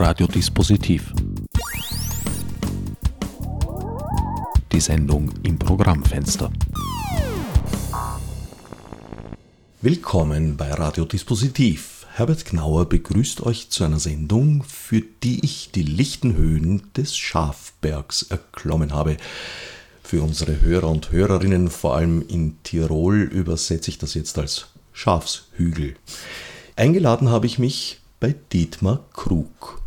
Radiodispositiv. Die Sendung im Programmfenster. Willkommen bei Radiodispositiv. Herbert Knauer begrüßt euch zu einer Sendung, für die ich die lichten Höhen des Schafbergs erklommen habe. Für unsere Hörer und Hörerinnen, vor allem in Tirol, übersetze ich das jetzt als Schafshügel. Eingeladen habe ich mich bei Dietmar Krug.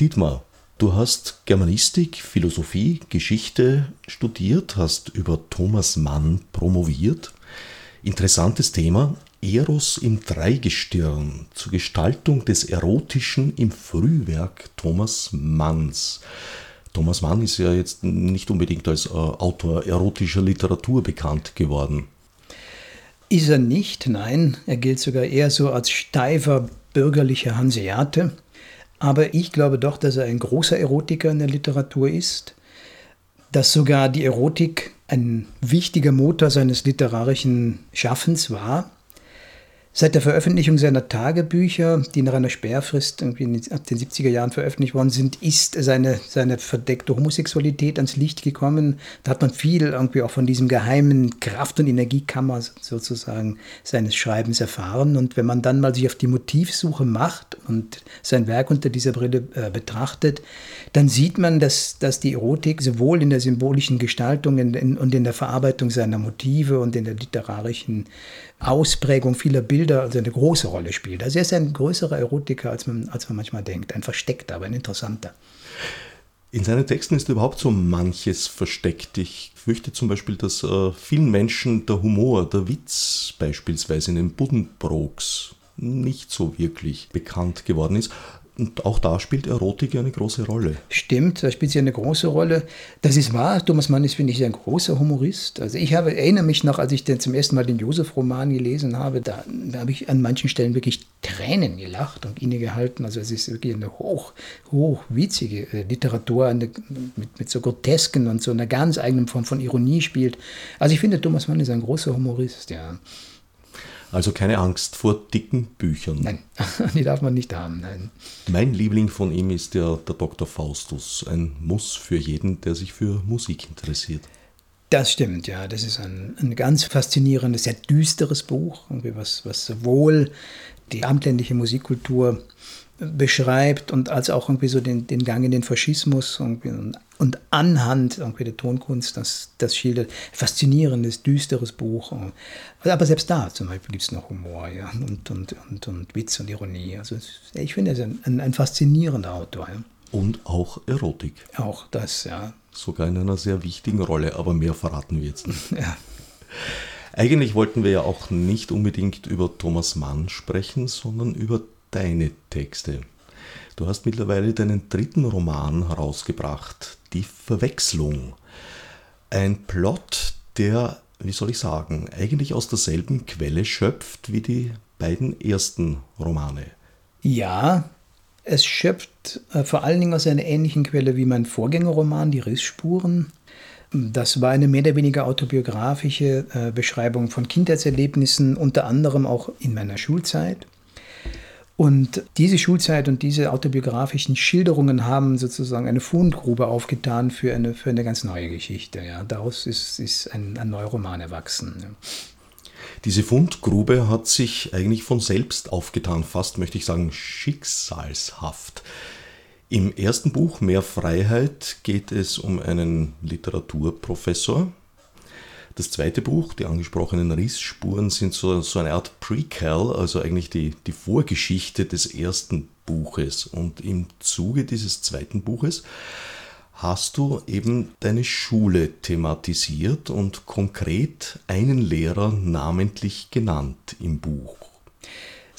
Dietmar, du hast Germanistik, Philosophie, Geschichte studiert, hast über Thomas Mann promoviert. Interessantes Thema, Eros im Dreigestirn zur Gestaltung des Erotischen im Frühwerk Thomas Manns. Thomas Mann ist ja jetzt nicht unbedingt als äh, Autor erotischer Literatur bekannt geworden. Ist er nicht, nein. Er gilt sogar eher so als steifer bürgerlicher Hanseate. Aber ich glaube doch, dass er ein großer Erotiker in der Literatur ist, dass sogar die Erotik ein wichtiger Motor seines literarischen Schaffens war Seit der Veröffentlichung seiner Tagebücher, die nach einer Sperrfrist irgendwie ab den 70er Jahren veröffentlicht worden sind, ist seine, seine verdeckte Homosexualität ans Licht gekommen. Da hat man viel irgendwie auch von diesem geheimen Kraft- und Energiekammer sozusagen seines Schreibens erfahren. Und wenn man dann mal sich auf die Motivsuche macht und sein Werk unter dieser Brille äh, betrachtet, dann sieht man, dass, dass die Erotik sowohl in der symbolischen Gestaltung in, in, und in der Verarbeitung seiner Motive und in der literarischen Ausprägung vieler Bilder also eine große Rolle spielt. Also er ist ein größerer Erotiker, als man, als man manchmal denkt. Ein versteckter, aber ein interessanter. In seinen Texten ist überhaupt so manches versteckt. Ich fürchte zum Beispiel, dass äh, vielen Menschen der Humor, der Witz beispielsweise in den Buddenbrooks nicht so wirklich bekannt geworden ist. Und auch da spielt Erotik eine große Rolle. Stimmt, da spielt sie eine große Rolle. Das ist wahr. Thomas Mann ist, finde ich, ein großer Humorist. Also ich habe, erinnere mich noch, als ich den zum ersten Mal den Josef-Roman gelesen habe, da, da, habe ich an manchen Stellen wirklich Tränen gelacht und innegehalten. Also es ist wirklich eine hoch, hochwitzige äh, Literatur, eine, mit, mit so grotesken und so einer ganz eigenen Form von Ironie spielt. Also ich finde, Thomas Mann ist ein großer Humorist, ja. Also keine Angst vor dicken Büchern. Nein, die darf man nicht haben. Nein. Mein Liebling von ihm ist der, der Dr. Faustus. Ein Muss für jeden, der sich für Musik interessiert. Das stimmt, ja. Das ist ein, ein ganz faszinierendes, sehr düsteres Buch, was, was sowohl die amtländliche Musikkultur beschreibt und als auch irgendwie so den, den Gang in den Faschismus und, und anhand irgendwie der Tonkunst das, das schildert. Faszinierendes, düsteres Buch. Aber selbst da zum Beispiel gibt es noch Humor ja, und, und, und, und Witz und Ironie. Also ich finde, er ist ein, ein, ein faszinierender Autor. Ja. Und auch Erotik. Auch das, ja. Sogar in einer sehr wichtigen Rolle, aber mehr verraten wir jetzt nicht. Ja. Eigentlich wollten wir ja auch nicht unbedingt über Thomas Mann sprechen, sondern über deine Texte. Du hast mittlerweile deinen dritten Roman herausgebracht, Die Verwechslung. Ein Plot, der, wie soll ich sagen, eigentlich aus derselben Quelle schöpft wie die beiden ersten Romane. Ja, es schöpft äh, vor allen Dingen aus einer ähnlichen Quelle wie mein Vorgängerroman, Die Rissspuren. Das war eine mehr oder weniger autobiografische äh, Beschreibung von Kindheitserlebnissen, unter anderem auch in meiner Schulzeit. Und diese Schulzeit und diese autobiografischen Schilderungen haben sozusagen eine Fundgrube aufgetan für eine, für eine ganz neue Geschichte. Ja. Daraus ist, ist ein, ein neuer Roman erwachsen. Ja. Diese Fundgrube hat sich eigentlich von selbst aufgetan, fast möchte ich sagen schicksalshaft. Im ersten Buch Mehr Freiheit geht es um einen Literaturprofessor, das zweite Buch, die angesprochenen Rissspuren, sind so, so eine Art Prequel, also eigentlich die, die Vorgeschichte des ersten Buches. Und im Zuge dieses zweiten Buches hast du eben deine Schule thematisiert und konkret einen Lehrer namentlich genannt im Buch.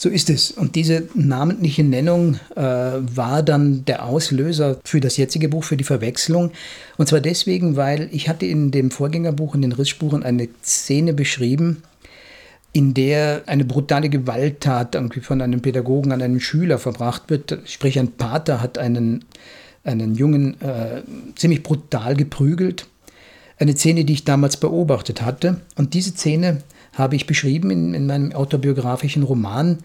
So ist es. Und diese namentliche Nennung äh, war dann der Auslöser für das jetzige Buch, für die Verwechslung. Und zwar deswegen, weil ich hatte in dem Vorgängerbuch, in den Rissspuren, eine Szene beschrieben, in der eine brutale Gewalttat von einem Pädagogen an einem Schüler verbracht wird. Sprich, ein Pater hat einen, einen Jungen äh, ziemlich brutal geprügelt. Eine Szene, die ich damals beobachtet hatte. Und diese Szene habe ich beschrieben in, in meinem autobiografischen Roman.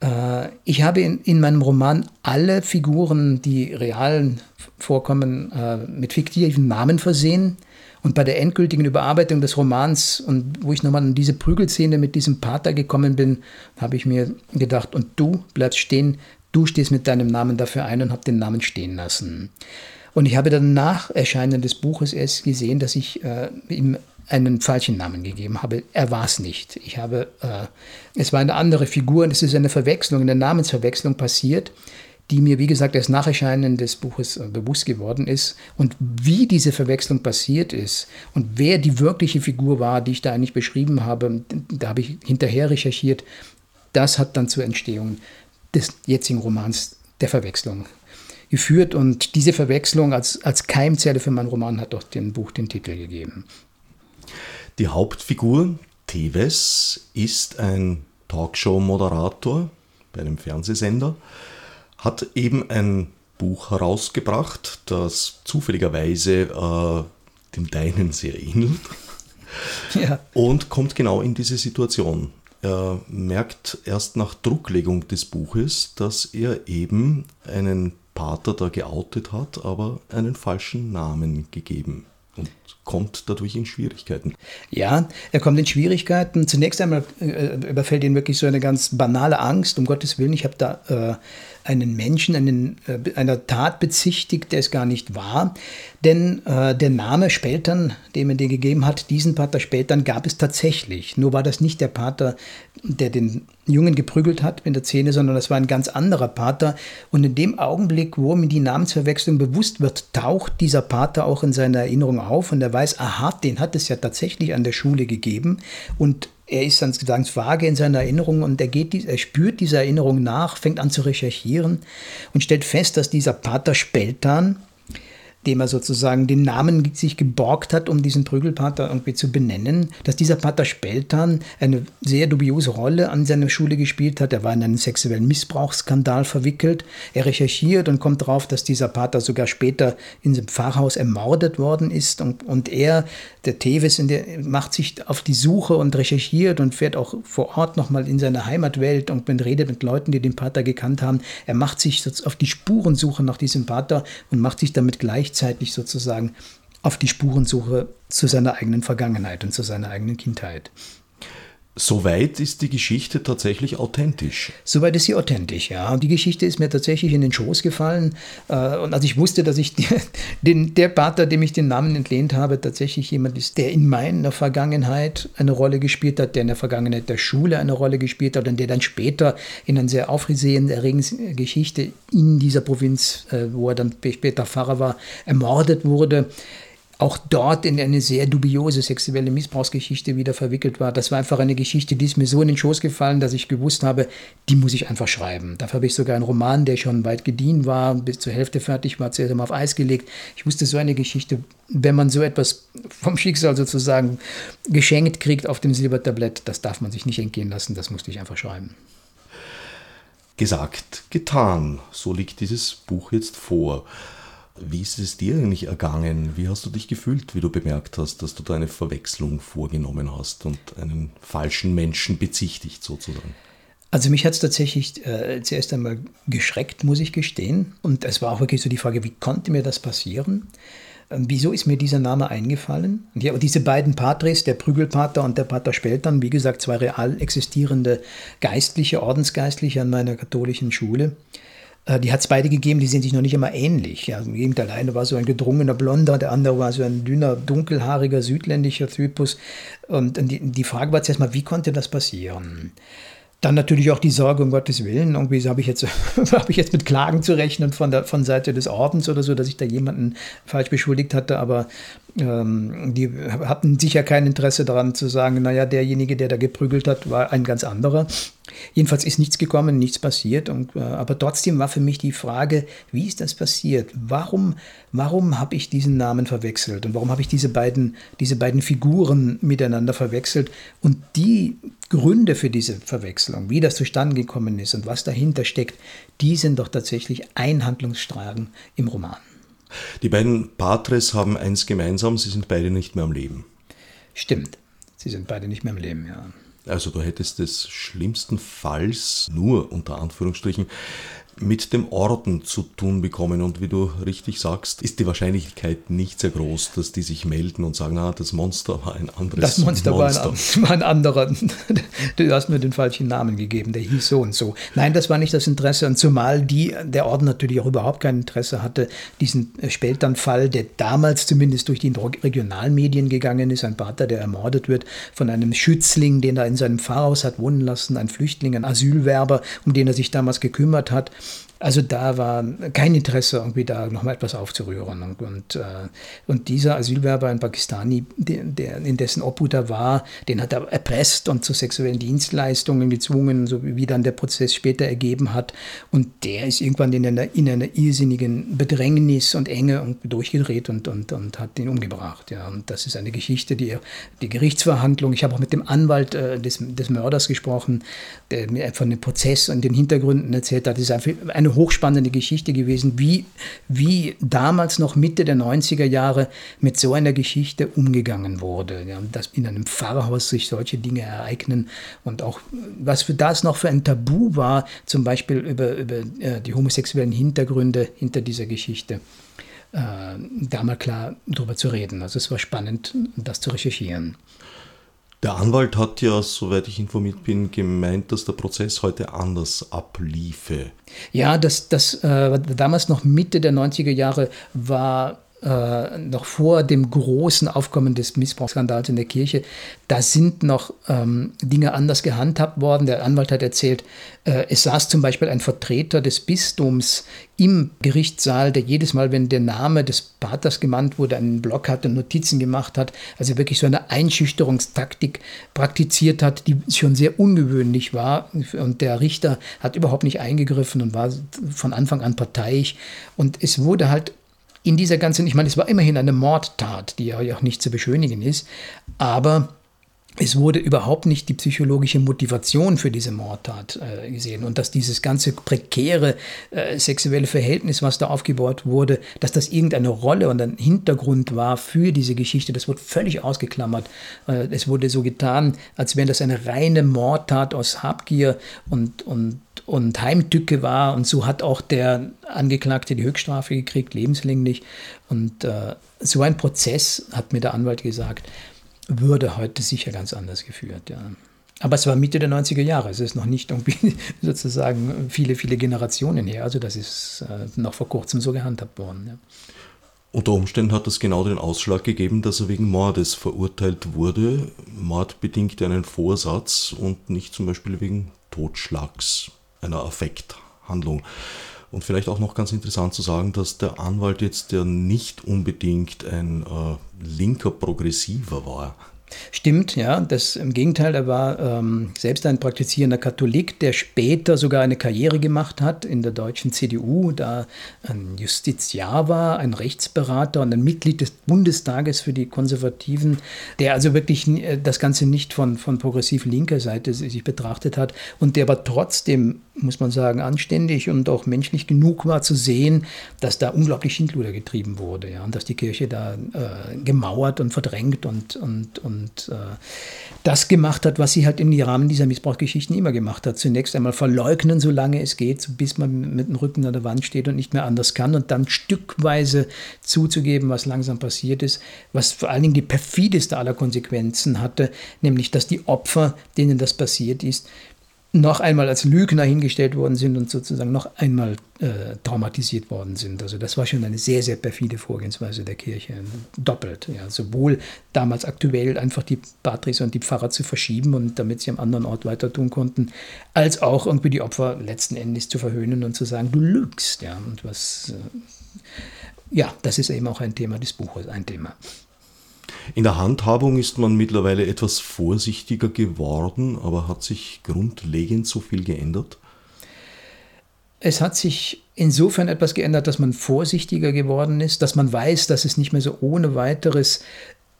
Äh, ich habe in, in, meinem Roman alle Figuren, die realen vorkommen, äh, mit fiktiven Namen versehen. Und bei der endgültigen Überarbeitung des Romans und wo ich nochmal an diese Prügelszene mit diesem Pater gekommen bin, habe ich mir gedacht, und du bleibst stehen, du stehst mit deinem Namen dafür ein und habe den Namen stehen lassen. Und ich habe dann nach Erscheinen des Buches erst gesehen, dass ich äh, ihm einen falschen Namen gegeben habe. Er war es nicht. Ich habe, äh, es war eine andere Figur und es ist eine Verwechslung, eine Namensverwechslung passiert, die mir, wie gesagt, erst nach Erscheinen des Buches äh, bewusst geworden ist. Und wie diese Verwechslung passiert ist und wer die wirkliche Figur war, die ich da eigentlich beschrieben habe, da habe ich hinterher recherchiert, das hat dann zur Entstehung des jetzigen Romans der Verwechslung geführt. Und diese Verwechslung als, als Keimzelle für meinen Roman hat auch dem Buch den Titel gegeben. Die Hauptfigur, Teves, ist ein Talkshow-Moderator bei einem Fernsehsender, hat eben ein Buch herausgebracht, das zufälligerweise äh, dem Deinen sehr ähnelt. Ja. Und kommt genau in diese Situation. Er merkt erst nach Drucklegung des Buches, dass er eben einen Pater da geoutet hat, aber einen falschen Namen gegeben und kommt dadurch in Schwierigkeiten. Ja, er kommt in Schwierigkeiten. Zunächst einmal äh, überfällt ihn wirklich so eine ganz banale Angst, um Gottes Willen. Ich habe da äh, einen Menschen einen, äh, einer Tat bezichtigt, der es gar nicht war. Denn äh, der Name Speltern, den man dir gegeben hat, diesen Pater Speltern gab es tatsächlich. Nur war das nicht der Pater, der den Jungen geprügelt hat in der Szene, sondern das war ein ganz anderer Pater. Und in dem Augenblick, wo mir die Namensverwechslung bewusst wird, taucht dieser Pater auch in seiner Erinnerung auf und er weiß, aha, den hat es ja tatsächlich an der Schule gegeben. Und er ist ganz, ganz vage in seiner Erinnerung und er, geht, er spürt dieser Erinnerung nach, fängt an zu recherchieren und stellt fest, dass dieser Pater Speltan, dem er sozusagen den Namen sich geborgt hat, um diesen Prügelpater irgendwie zu benennen, dass dieser Pater Speltan eine sehr dubiose Rolle an seiner Schule gespielt hat. Er war in einen sexuellen Missbrauchsskandal verwickelt. Er recherchiert und kommt darauf, dass dieser Pater sogar später in dem Pfarrhaus ermordet worden ist. Und, und er, der Tevis, macht sich auf die Suche und recherchiert und fährt auch vor Ort nochmal in seine Heimatwelt und redet mit Leuten, die den Pater gekannt haben. Er macht sich auf die Spurensuche nach diesem Pater und macht sich damit gleich gleichzeitig sozusagen auf die Spurensuche zu seiner eigenen Vergangenheit und zu seiner eigenen Kindheit. Soweit ist die Geschichte tatsächlich authentisch. Soweit ist sie authentisch, ja. Und die Geschichte ist mir tatsächlich in den Schoß gefallen. Äh, und als ich wusste, dass ich den, der Pater, dem ich den Namen entlehnt habe, tatsächlich jemand ist, der in meiner Vergangenheit eine Rolle gespielt hat, der in der Vergangenheit der Schule eine Rolle gespielt hat und der dann später in einer sehr aufsehenerregenden Geschichte in dieser Provinz, äh, wo er dann später Pfarrer war, ermordet wurde auch dort in eine sehr dubiose sexuelle Missbrauchsgeschichte wieder verwickelt war. Das war einfach eine Geschichte, die ist mir so in den Schoß gefallen, dass ich gewusst habe, die muss ich einfach schreiben. Dafür habe ich sogar einen Roman, der schon weit gediehen war, bis zur Hälfte fertig war, zuerst einmal auf Eis gelegt. Ich wusste, so eine Geschichte, wenn man so etwas vom Schicksal sozusagen geschenkt kriegt auf dem Silbertablett, das darf man sich nicht entgehen lassen, das musste ich einfach schreiben. Gesagt, getan. So liegt dieses Buch jetzt vor. Wie ist es dir eigentlich ergangen? Wie hast du dich gefühlt, wie du bemerkt hast, dass du da eine Verwechslung vorgenommen hast und einen falschen Menschen bezichtigt sozusagen? Also mich hat es tatsächlich äh, zuerst einmal geschreckt, muss ich gestehen. Und es war auch wirklich so die Frage, wie konnte mir das passieren? Ähm, wieso ist mir dieser Name eingefallen? Und ja, diese beiden Patres, der Prügelpater und der Pater Speltern, wie gesagt, zwei real existierende Geistliche, Ordensgeistliche an meiner katholischen Schule, die hat es beide gegeben, die sind sich noch nicht immer ähnlich. Ja, Im Gegenteil, der eine war so ein gedrungener Blonder, der andere war so ein dünner, dunkelhaariger, südländischer Typus. Und die, die Frage war zuerst mal, wie konnte das passieren? Dann natürlich auch die Sorge, um Gottes Willen. Irgendwie habe ich, jetzt, hab ich jetzt mit Klagen zu rechnen von der von Seite des Ordens oder so, dass ich da jemanden falsch beschuldigt hatte. Aber ähm, die hatten sicher kein Interesse daran zu sagen, naja, derjenige, der da geprügelt hat, war ein ganz anderer. Jedenfalls ist nichts gekommen, nichts passiert. Und, äh, aber trotzdem war für mich die Frage, wie ist das passiert? Warum, warum habe ich diesen Namen verwechselt? Und warum habe ich diese beiden, diese beiden Figuren miteinander verwechselt? Und die Gründe für diese Verwechslung, wie das zustande gekommen ist und was dahinter steckt, die sind doch tatsächlich ein Handlungsstrang im Roman. Die beiden Patres haben eins gemeinsam, sie sind beide nicht mehr am Leben. Stimmt, sie sind beide nicht mehr am Leben, ja. Also du hättest des schlimmsten Falls nur unter Anführungsstrichen mit dem Orden zu tun bekommen. Und wie du richtig sagst, ist die Wahrscheinlichkeit nicht sehr groß, dass die sich melden und sagen, ah, das Monster war ein anderes Das Monster, Monster. War, ein, war ein anderer. Du hast mir den falschen Namen gegeben, der hieß so und so. Nein, das war nicht das Interesse. Und zumal die, der Orden natürlich auch überhaupt kein Interesse hatte, diesen Spelternfall, der damals zumindest durch die Regionalmedien gegangen ist, ein Pater, der ermordet wird von einem Schützling, den er in seinem Pfarrhaus hat wohnen lassen, ein Flüchtling, ein Asylwerber, um den er sich damals gekümmert hat. Also da war kein Interesse, irgendwie da nochmal etwas aufzurühren. Und, und, äh, und dieser Asylwerber, ein Pakistani, der, in dessen Obhut er war, den hat er erpresst und zu sexuellen Dienstleistungen gezwungen, so wie dann der Prozess später ergeben hat. Und der ist irgendwann in einer, in einer irrsinnigen Bedrängnis und Enge und durchgedreht und, und, und hat ihn umgebracht. Ja. Und das ist eine Geschichte, die, die Gerichtsverhandlung, ich habe auch mit dem Anwalt äh, des, des Mörders gesprochen, der mir von dem Prozess und den Hintergründen erzählt hat. Das ist einfach eine hochspannende Geschichte gewesen, wie, wie damals noch Mitte der 90er Jahre mit so einer Geschichte umgegangen wurde. Ja, dass in einem Pfarrhaus sich solche Dinge ereignen und auch was für das noch für ein Tabu war, zum Beispiel über, über äh, die homosexuellen Hintergründe hinter dieser Geschichte. Äh, da mal klar drüber zu reden. Also es war spannend, das zu recherchieren. Der Anwalt hat ja, soweit ich informiert bin, gemeint, dass der Prozess heute anders abliefe. Ja, das, das äh, damals noch Mitte der 90er Jahre war äh, noch vor dem großen Aufkommen des Missbrauchsskandals in der Kirche, da sind noch ähm, Dinge anders gehandhabt worden. Der Anwalt hat erzählt, äh, es saß zum Beispiel ein Vertreter des Bistums im Gerichtssaal, der jedes Mal, wenn der Name des Paters genannt wurde, einen Block hatte, Notizen gemacht hat, also wirklich so eine Einschüchterungstaktik praktiziert hat, die schon sehr ungewöhnlich war. Und der Richter hat überhaupt nicht eingegriffen und war von Anfang an parteiisch. Und es wurde halt in dieser ganzen, ich meine, es war immerhin eine Mordtat, die ja auch nicht zu beschönigen ist, aber es wurde überhaupt nicht die psychologische Motivation für diese Mordtat äh, gesehen und dass dieses ganze prekäre äh, sexuelle Verhältnis, was da aufgebaut wurde, dass das irgendeine Rolle und ein Hintergrund war für diese Geschichte, das wurde völlig ausgeklammert. Äh, es wurde so getan, als wenn das eine reine Mordtat aus Habgier und, und und Heimtücke war. Und so hat auch der Angeklagte die Höchststrafe gekriegt, lebenslänglich. Und äh, so ein Prozess, hat mir der Anwalt gesagt, würde heute sicher ganz anders geführt. Ja. Aber es war Mitte der 90er Jahre. Es ist noch nicht irgendwie sozusagen viele, viele Generationen her. Also das ist äh, noch vor kurzem so gehandhabt worden. Ja. Unter Umständen hat das genau den Ausschlag gegeben, dass er wegen Mordes verurteilt wurde. Mord bedingt einen Vorsatz und nicht zum Beispiel wegen Totschlags einer Affekthandlung. Und vielleicht auch noch ganz interessant zu sagen, dass der Anwalt jetzt ja nicht unbedingt ein äh, linker Progressiver war. Stimmt, ja. Das im Gegenteil, er war ähm, selbst ein praktizierender Katholik, der später sogar eine Karriere gemacht hat in der deutschen CDU, da ein Justiziar war, ein Rechtsberater und ein Mitglied des Bundestages für die Konservativen, der also wirklich äh, das Ganze nicht von, von progressiv linker Seite sich betrachtet hat und der aber trotzdem, muss man sagen, anständig und auch menschlich genug war zu sehen, dass da unglaublich Schindluder getrieben wurde ja, und dass die Kirche da äh, gemauert und verdrängt und, und, und und äh, das gemacht hat, was sie halt im Rahmen dieser Missbrauchsgeschichten immer gemacht hat. Zunächst einmal verleugnen, solange es geht, bis man mit dem Rücken an der Wand steht und nicht mehr anders kann und dann stückweise zuzugeben, was langsam passiert ist, was vor allen Dingen die perfideste aller Konsequenzen hatte, nämlich dass die Opfer, denen das passiert ist, noch einmal als Lügner hingestellt worden sind und sozusagen noch einmal äh, traumatisiert worden sind. Also das war schon eine sehr, sehr perfide Vorgehensweise der Kirche. Doppelt. Ja. Sowohl damals aktuell einfach die Patris und die Pfarrer zu verschieben und damit sie am anderen Ort weiter tun konnten, als auch irgendwie die Opfer letzten Endes zu verhöhnen und zu sagen, du lügst. Ja. Und was, äh, ja, das ist eben auch ein Thema des Buches, ein Thema. In der Handhabung ist man mittlerweile etwas vorsichtiger geworden, aber hat sich grundlegend so viel geändert? Es hat sich insofern etwas geändert, dass man vorsichtiger geworden ist, dass man weiß, dass es nicht mehr so ohne weiteres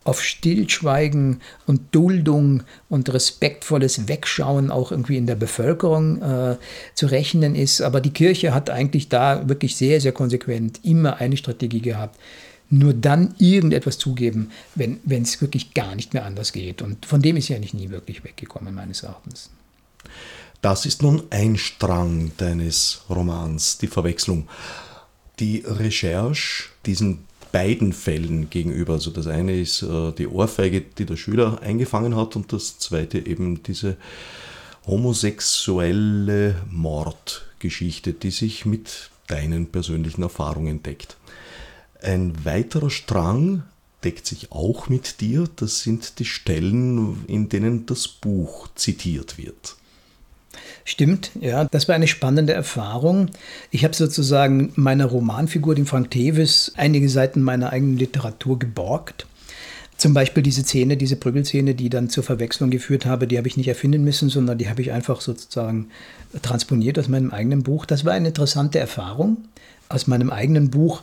auf Stillschweigen und Duldung und respektvolles Wegschauen auch irgendwie in der Bevölkerung äh, zu rechnen ist. Aber die Kirche hat eigentlich da wirklich sehr, sehr konsequent immer eine Strategie gehabt, nur dann irgendetwas zugeben, wenn es wirklich gar nicht mehr anders geht. Und von dem ist ja eigentlich nie wirklich weggekommen, meines Erachtens. Das ist nun ein Strang deines Romans, die Verwechslung. Die Recherche diesen beiden Fällen gegenüber. Also das eine ist äh, die Ohrfeige, die der Schüler eingefangen hat und das zweite eben diese homosexuelle Mordgeschichte, die sich mit deinen persönlichen Erfahrungen deckt. Ein weiterer Strang deckt sich auch mit dir, das sind die Stellen, in denen das Buch zitiert wird. Stimmt, ja, das war eine spannende Erfahrung. Ich habe sozusagen meiner Romanfigur, dem Frank Tevis, einige Seiten meiner eigenen Literatur geborgt. Zum Beispiel diese Szene, diese Prügelszene, die dann zur Verwechslung geführt habe, die habe ich nicht erfinden müssen, sondern die habe ich einfach sozusagen transponiert aus meinem eigenen Buch. Das war eine interessante Erfahrung aus meinem eigenen Buch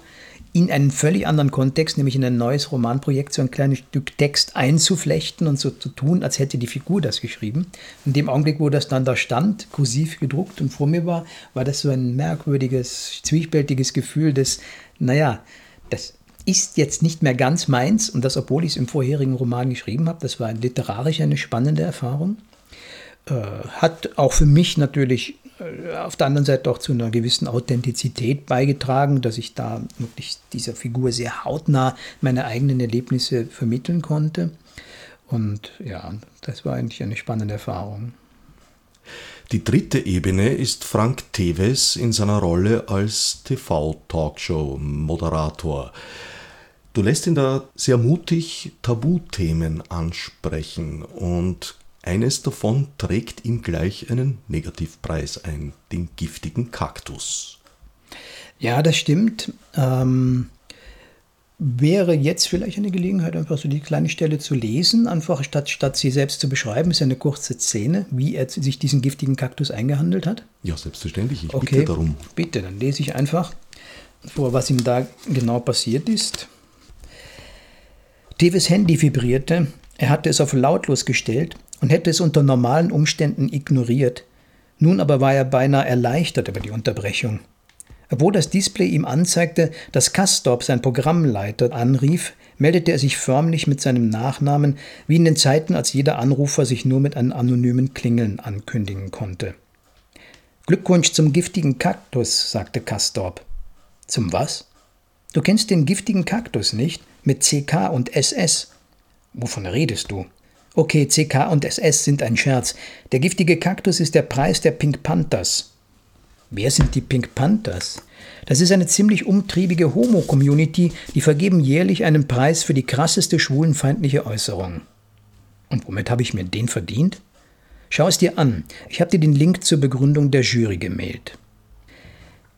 in einen völlig anderen Kontext, nämlich in ein neues Romanprojekt, so ein kleines Stück Text einzuflechten und so zu tun, als hätte die Figur das geschrieben. In dem Augenblick, wo das dann da stand, kursiv gedruckt und vor mir war, war das so ein merkwürdiges, zwiespältiges Gefühl des, naja, das ist jetzt nicht mehr ganz meins und das, obwohl ich es im vorherigen Roman geschrieben habe, das war literarisch eine spannende Erfahrung. Äh, hat auch für mich natürlich auf der anderen Seite auch zu einer gewissen Authentizität beigetragen, dass ich da wirklich dieser Figur sehr hautnah meine eigenen Erlebnisse vermitteln konnte. Und ja, das war eigentlich eine spannende Erfahrung. Die dritte Ebene ist Frank Teves in seiner Rolle als TV-Talkshow-Moderator. Du lässt ihn da sehr mutig Tabuthemen ansprechen und eines davon trägt ihm gleich einen Negativpreis ein, den giftigen Kaktus. Ja, das stimmt. Ähm, wäre jetzt vielleicht eine Gelegenheit, einfach so die kleine Stelle zu lesen, einfach statt, statt sie selbst zu beschreiben, ist eine kurze Szene, wie er sich diesen giftigen Kaktus eingehandelt hat? Ja, selbstverständlich. Ich okay, bitte darum. Bitte, dann lese ich einfach vor, was ihm da genau passiert ist. Teves Handy vibrierte. Er hatte es auf lautlos gestellt und hätte es unter normalen Umständen ignoriert. Nun aber war er beinahe erleichtert über die Unterbrechung. Obwohl das Display ihm anzeigte, dass Castorp sein Programmleiter anrief, meldete er sich förmlich mit seinem Nachnamen, wie in den Zeiten, als jeder Anrufer sich nur mit einem anonymen Klingeln ankündigen konnte. Glückwunsch zum giftigen Kaktus, sagte Castorp. Zum was? Du kennst den giftigen Kaktus nicht? Mit CK und SS. Wovon redest du? Okay, CK und SS sind ein Scherz. Der giftige Kaktus ist der Preis der Pink Panthers. Wer sind die Pink Panthers? Das ist eine ziemlich umtriebige Homo-Community, die vergeben jährlich einen Preis für die krasseste schwulenfeindliche Äußerung. Und womit habe ich mir den verdient? Schau es dir an. Ich habe dir den Link zur Begründung der Jury gemailt.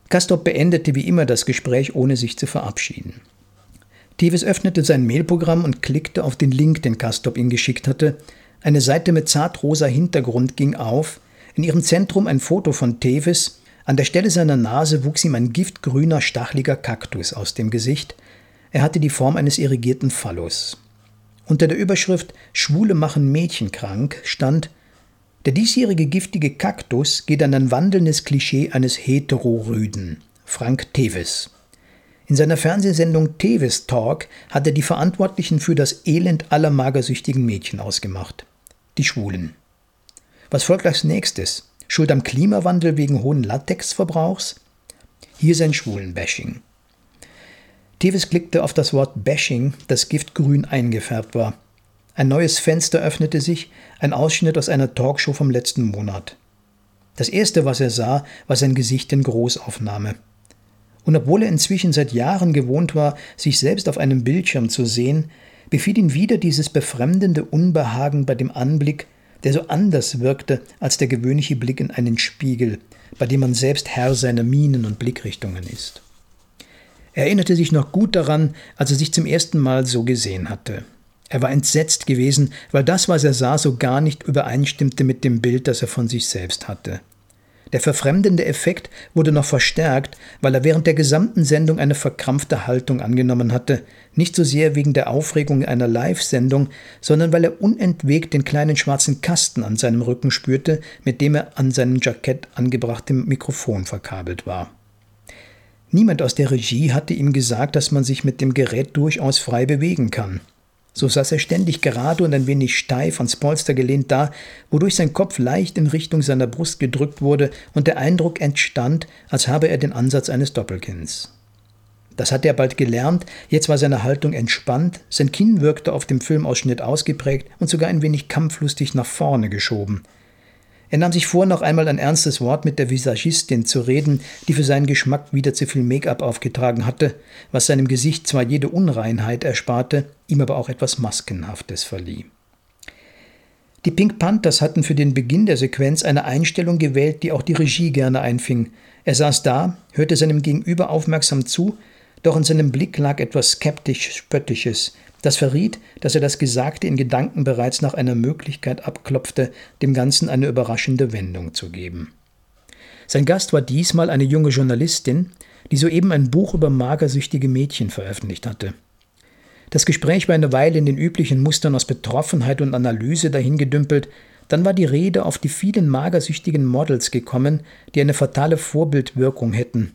Castor beendete wie immer das Gespräch, ohne sich zu verabschieden. Tevis öffnete sein Mailprogramm und klickte auf den Link, den Castop ihm geschickt hatte. Eine Seite mit zartrosa Hintergrund ging auf, in ihrem Zentrum ein Foto von Tevis, an der Stelle seiner Nase wuchs ihm ein giftgrüner, stachliger Kaktus aus dem Gesicht. Er hatte die Form eines irrigierten Phallus. Unter der Überschrift Schwule machen Mädchen krank stand Der diesjährige giftige Kaktus geht an ein wandelndes Klischee eines Heterorüden. Frank Tevis. In seiner Fernsehsendung Tevis Talk hat er die Verantwortlichen für das Elend aller magersüchtigen Mädchen ausgemacht. Die Schwulen. Was folgt als nächstes? Schuld am Klimawandel wegen hohen Latexverbrauchs? Hier sein Schwulenbashing. Tevis klickte auf das Wort Bashing, das giftgrün eingefärbt war. Ein neues Fenster öffnete sich, ein Ausschnitt aus einer Talkshow vom letzten Monat. Das erste, was er sah, war sein Gesicht in Großaufnahme. Und obwohl er inzwischen seit Jahren gewohnt war, sich selbst auf einem Bildschirm zu sehen, befiel ihn wieder dieses befremdende Unbehagen bei dem Anblick, der so anders wirkte als der gewöhnliche Blick in einen Spiegel, bei dem man selbst Herr seiner Mienen und Blickrichtungen ist. Er erinnerte sich noch gut daran, als er sich zum ersten Mal so gesehen hatte. Er war entsetzt gewesen, weil das, was er sah, so gar nicht übereinstimmte mit dem Bild, das er von sich selbst hatte. Der verfremdende Effekt wurde noch verstärkt, weil er während der gesamten Sendung eine verkrampfte Haltung angenommen hatte, nicht so sehr wegen der Aufregung einer Live-Sendung, sondern weil er unentwegt den kleinen schwarzen Kasten an seinem Rücken spürte, mit dem er an seinem Jackett angebrachtem Mikrofon verkabelt war. Niemand aus der Regie hatte ihm gesagt, dass man sich mit dem Gerät durchaus frei bewegen kann. So saß er ständig gerade und ein wenig steif ans Polster gelehnt da, wodurch sein Kopf leicht in Richtung seiner Brust gedrückt wurde und der Eindruck entstand, als habe er den Ansatz eines Doppelkinns. Das hatte er bald gelernt, jetzt war seine Haltung entspannt, sein Kinn wirkte auf dem Filmausschnitt ausgeprägt und sogar ein wenig kampflustig nach vorne geschoben. Er nahm sich vor, noch einmal ein ernstes Wort mit der Visagistin zu reden, die für seinen Geschmack wieder zu viel Make-up aufgetragen hatte, was seinem Gesicht zwar jede Unreinheit ersparte, ihm aber auch etwas Maskenhaftes verlieh. Die Pink Panthers hatten für den Beginn der Sequenz eine Einstellung gewählt, die auch die Regie gerne einfing. Er saß da, hörte seinem Gegenüber aufmerksam zu, doch in seinem Blick lag etwas skeptisch-spöttisches, das verriet, dass er das Gesagte in Gedanken bereits nach einer Möglichkeit abklopfte, dem Ganzen eine überraschende Wendung zu geben. Sein Gast war diesmal eine junge Journalistin, die soeben ein Buch über magersüchtige Mädchen veröffentlicht hatte. Das Gespräch war eine Weile in den üblichen Mustern aus Betroffenheit und Analyse dahingedümpelt, dann war die Rede auf die vielen magersüchtigen Models gekommen, die eine fatale Vorbildwirkung hätten.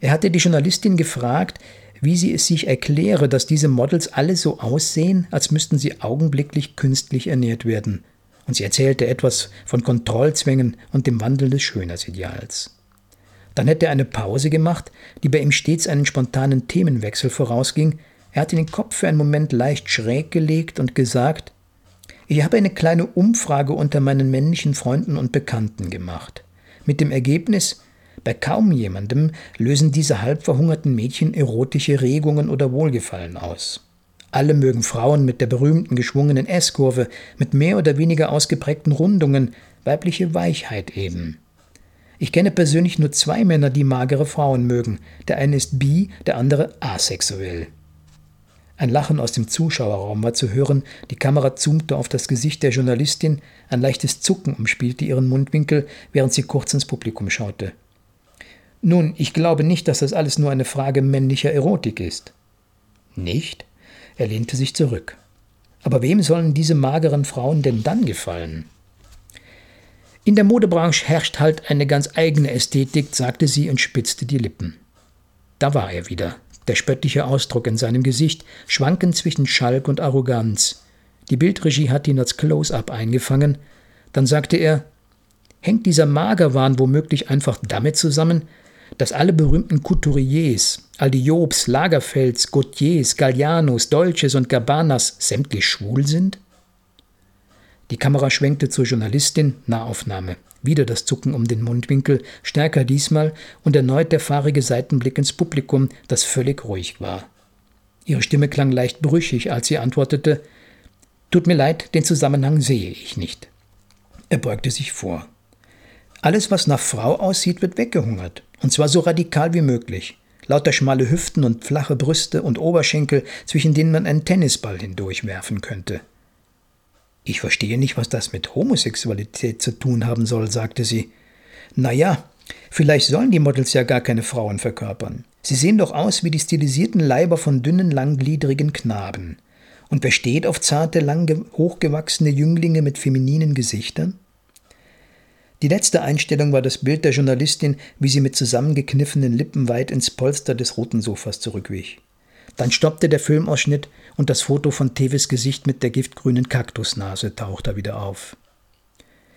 Er hatte die Journalistin gefragt, wie sie es sich erkläre, dass diese Models alle so aussehen, als müssten sie augenblicklich künstlich ernährt werden. Und sie erzählte etwas von Kontrollzwängen und dem Wandel des Schönheitsideals. Dann hätte er eine Pause gemacht, die bei ihm stets einen spontanen Themenwechsel vorausging. Er hatte den Kopf für einen Moment leicht schräg gelegt und gesagt, ich habe eine kleine Umfrage unter meinen männlichen Freunden und Bekannten gemacht. Mit dem Ergebnis, bei kaum jemandem lösen diese halbverhungerten Mädchen erotische Regungen oder Wohlgefallen aus. Alle mögen Frauen mit der berühmten geschwungenen S-Kurve, mit mehr oder weniger ausgeprägten Rundungen, weibliche Weichheit eben. Ich kenne persönlich nur zwei Männer, die magere Frauen mögen. Der eine ist bi, der andere asexuell. Ein Lachen aus dem Zuschauerraum war zu hören, die Kamera zoomte auf das Gesicht der Journalistin, ein leichtes Zucken umspielte ihren Mundwinkel, während sie kurz ins Publikum schaute. Nun, ich glaube nicht, dass das alles nur eine Frage männlicher Erotik ist. Nicht? Er lehnte sich zurück. Aber wem sollen diese mageren Frauen denn dann gefallen? In der Modebranche herrscht halt eine ganz eigene Ästhetik, sagte sie und spitzte die Lippen. Da war er wieder, der spöttliche Ausdruck in seinem Gesicht, schwankend zwischen Schalk und Arroganz. Die Bildregie hatte ihn als Close-up eingefangen. Dann sagte er: Hängt dieser Magerwahn womöglich einfach damit zusammen, dass alle berühmten Couturiers, all die Jobs, Lagerfelds, Gautiers, Gallianos, Dolces und Gabbanas sämtlich schwul sind? Die Kamera schwenkte zur Journalistin, Nahaufnahme. Wieder das Zucken um den Mundwinkel, stärker diesmal und erneut der fahrige Seitenblick ins Publikum, das völlig ruhig war. Ihre Stimme klang leicht brüchig, als sie antwortete: Tut mir leid, den Zusammenhang sehe ich nicht. Er beugte sich vor. Alles, was nach Frau aussieht, wird weggehungert. Und zwar so radikal wie möglich. Lauter schmale Hüften und flache Brüste und Oberschenkel, zwischen denen man einen Tennisball hindurchwerfen könnte. Ich verstehe nicht, was das mit Homosexualität zu tun haben soll, sagte sie. Na ja, vielleicht sollen die Models ja gar keine Frauen verkörpern. Sie sehen doch aus wie die stilisierten Leiber von dünnen, langgliedrigen Knaben. Und wer steht auf zarte, lang hochgewachsene Jünglinge mit femininen Gesichtern? Die letzte Einstellung war das Bild der Journalistin, wie sie mit zusammengekniffenen Lippen weit ins Polster des roten Sofas zurückwich. Dann stoppte der Filmausschnitt und das Foto von Teves Gesicht mit der giftgrünen Kaktusnase tauchte wieder auf.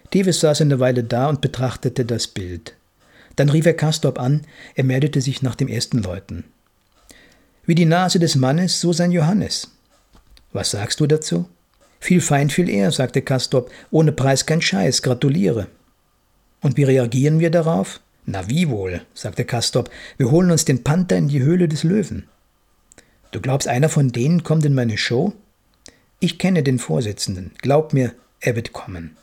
Teves saß eine Weile da und betrachtete das Bild. Dann rief er Castorp an, er meldete sich nach dem ersten Läuten. Wie die Nase des Mannes, so sein Johannes. Was sagst du dazu? Viel fein, viel eher, sagte Castorp, ohne Preis kein Scheiß, gratuliere. Und wie reagieren wir darauf? Na wie wohl, sagte Castorp, wir holen uns den Panther in die Höhle des Löwen. Du glaubst, einer von denen kommt in meine Show? Ich kenne den Vorsitzenden. Glaub mir, er wird kommen.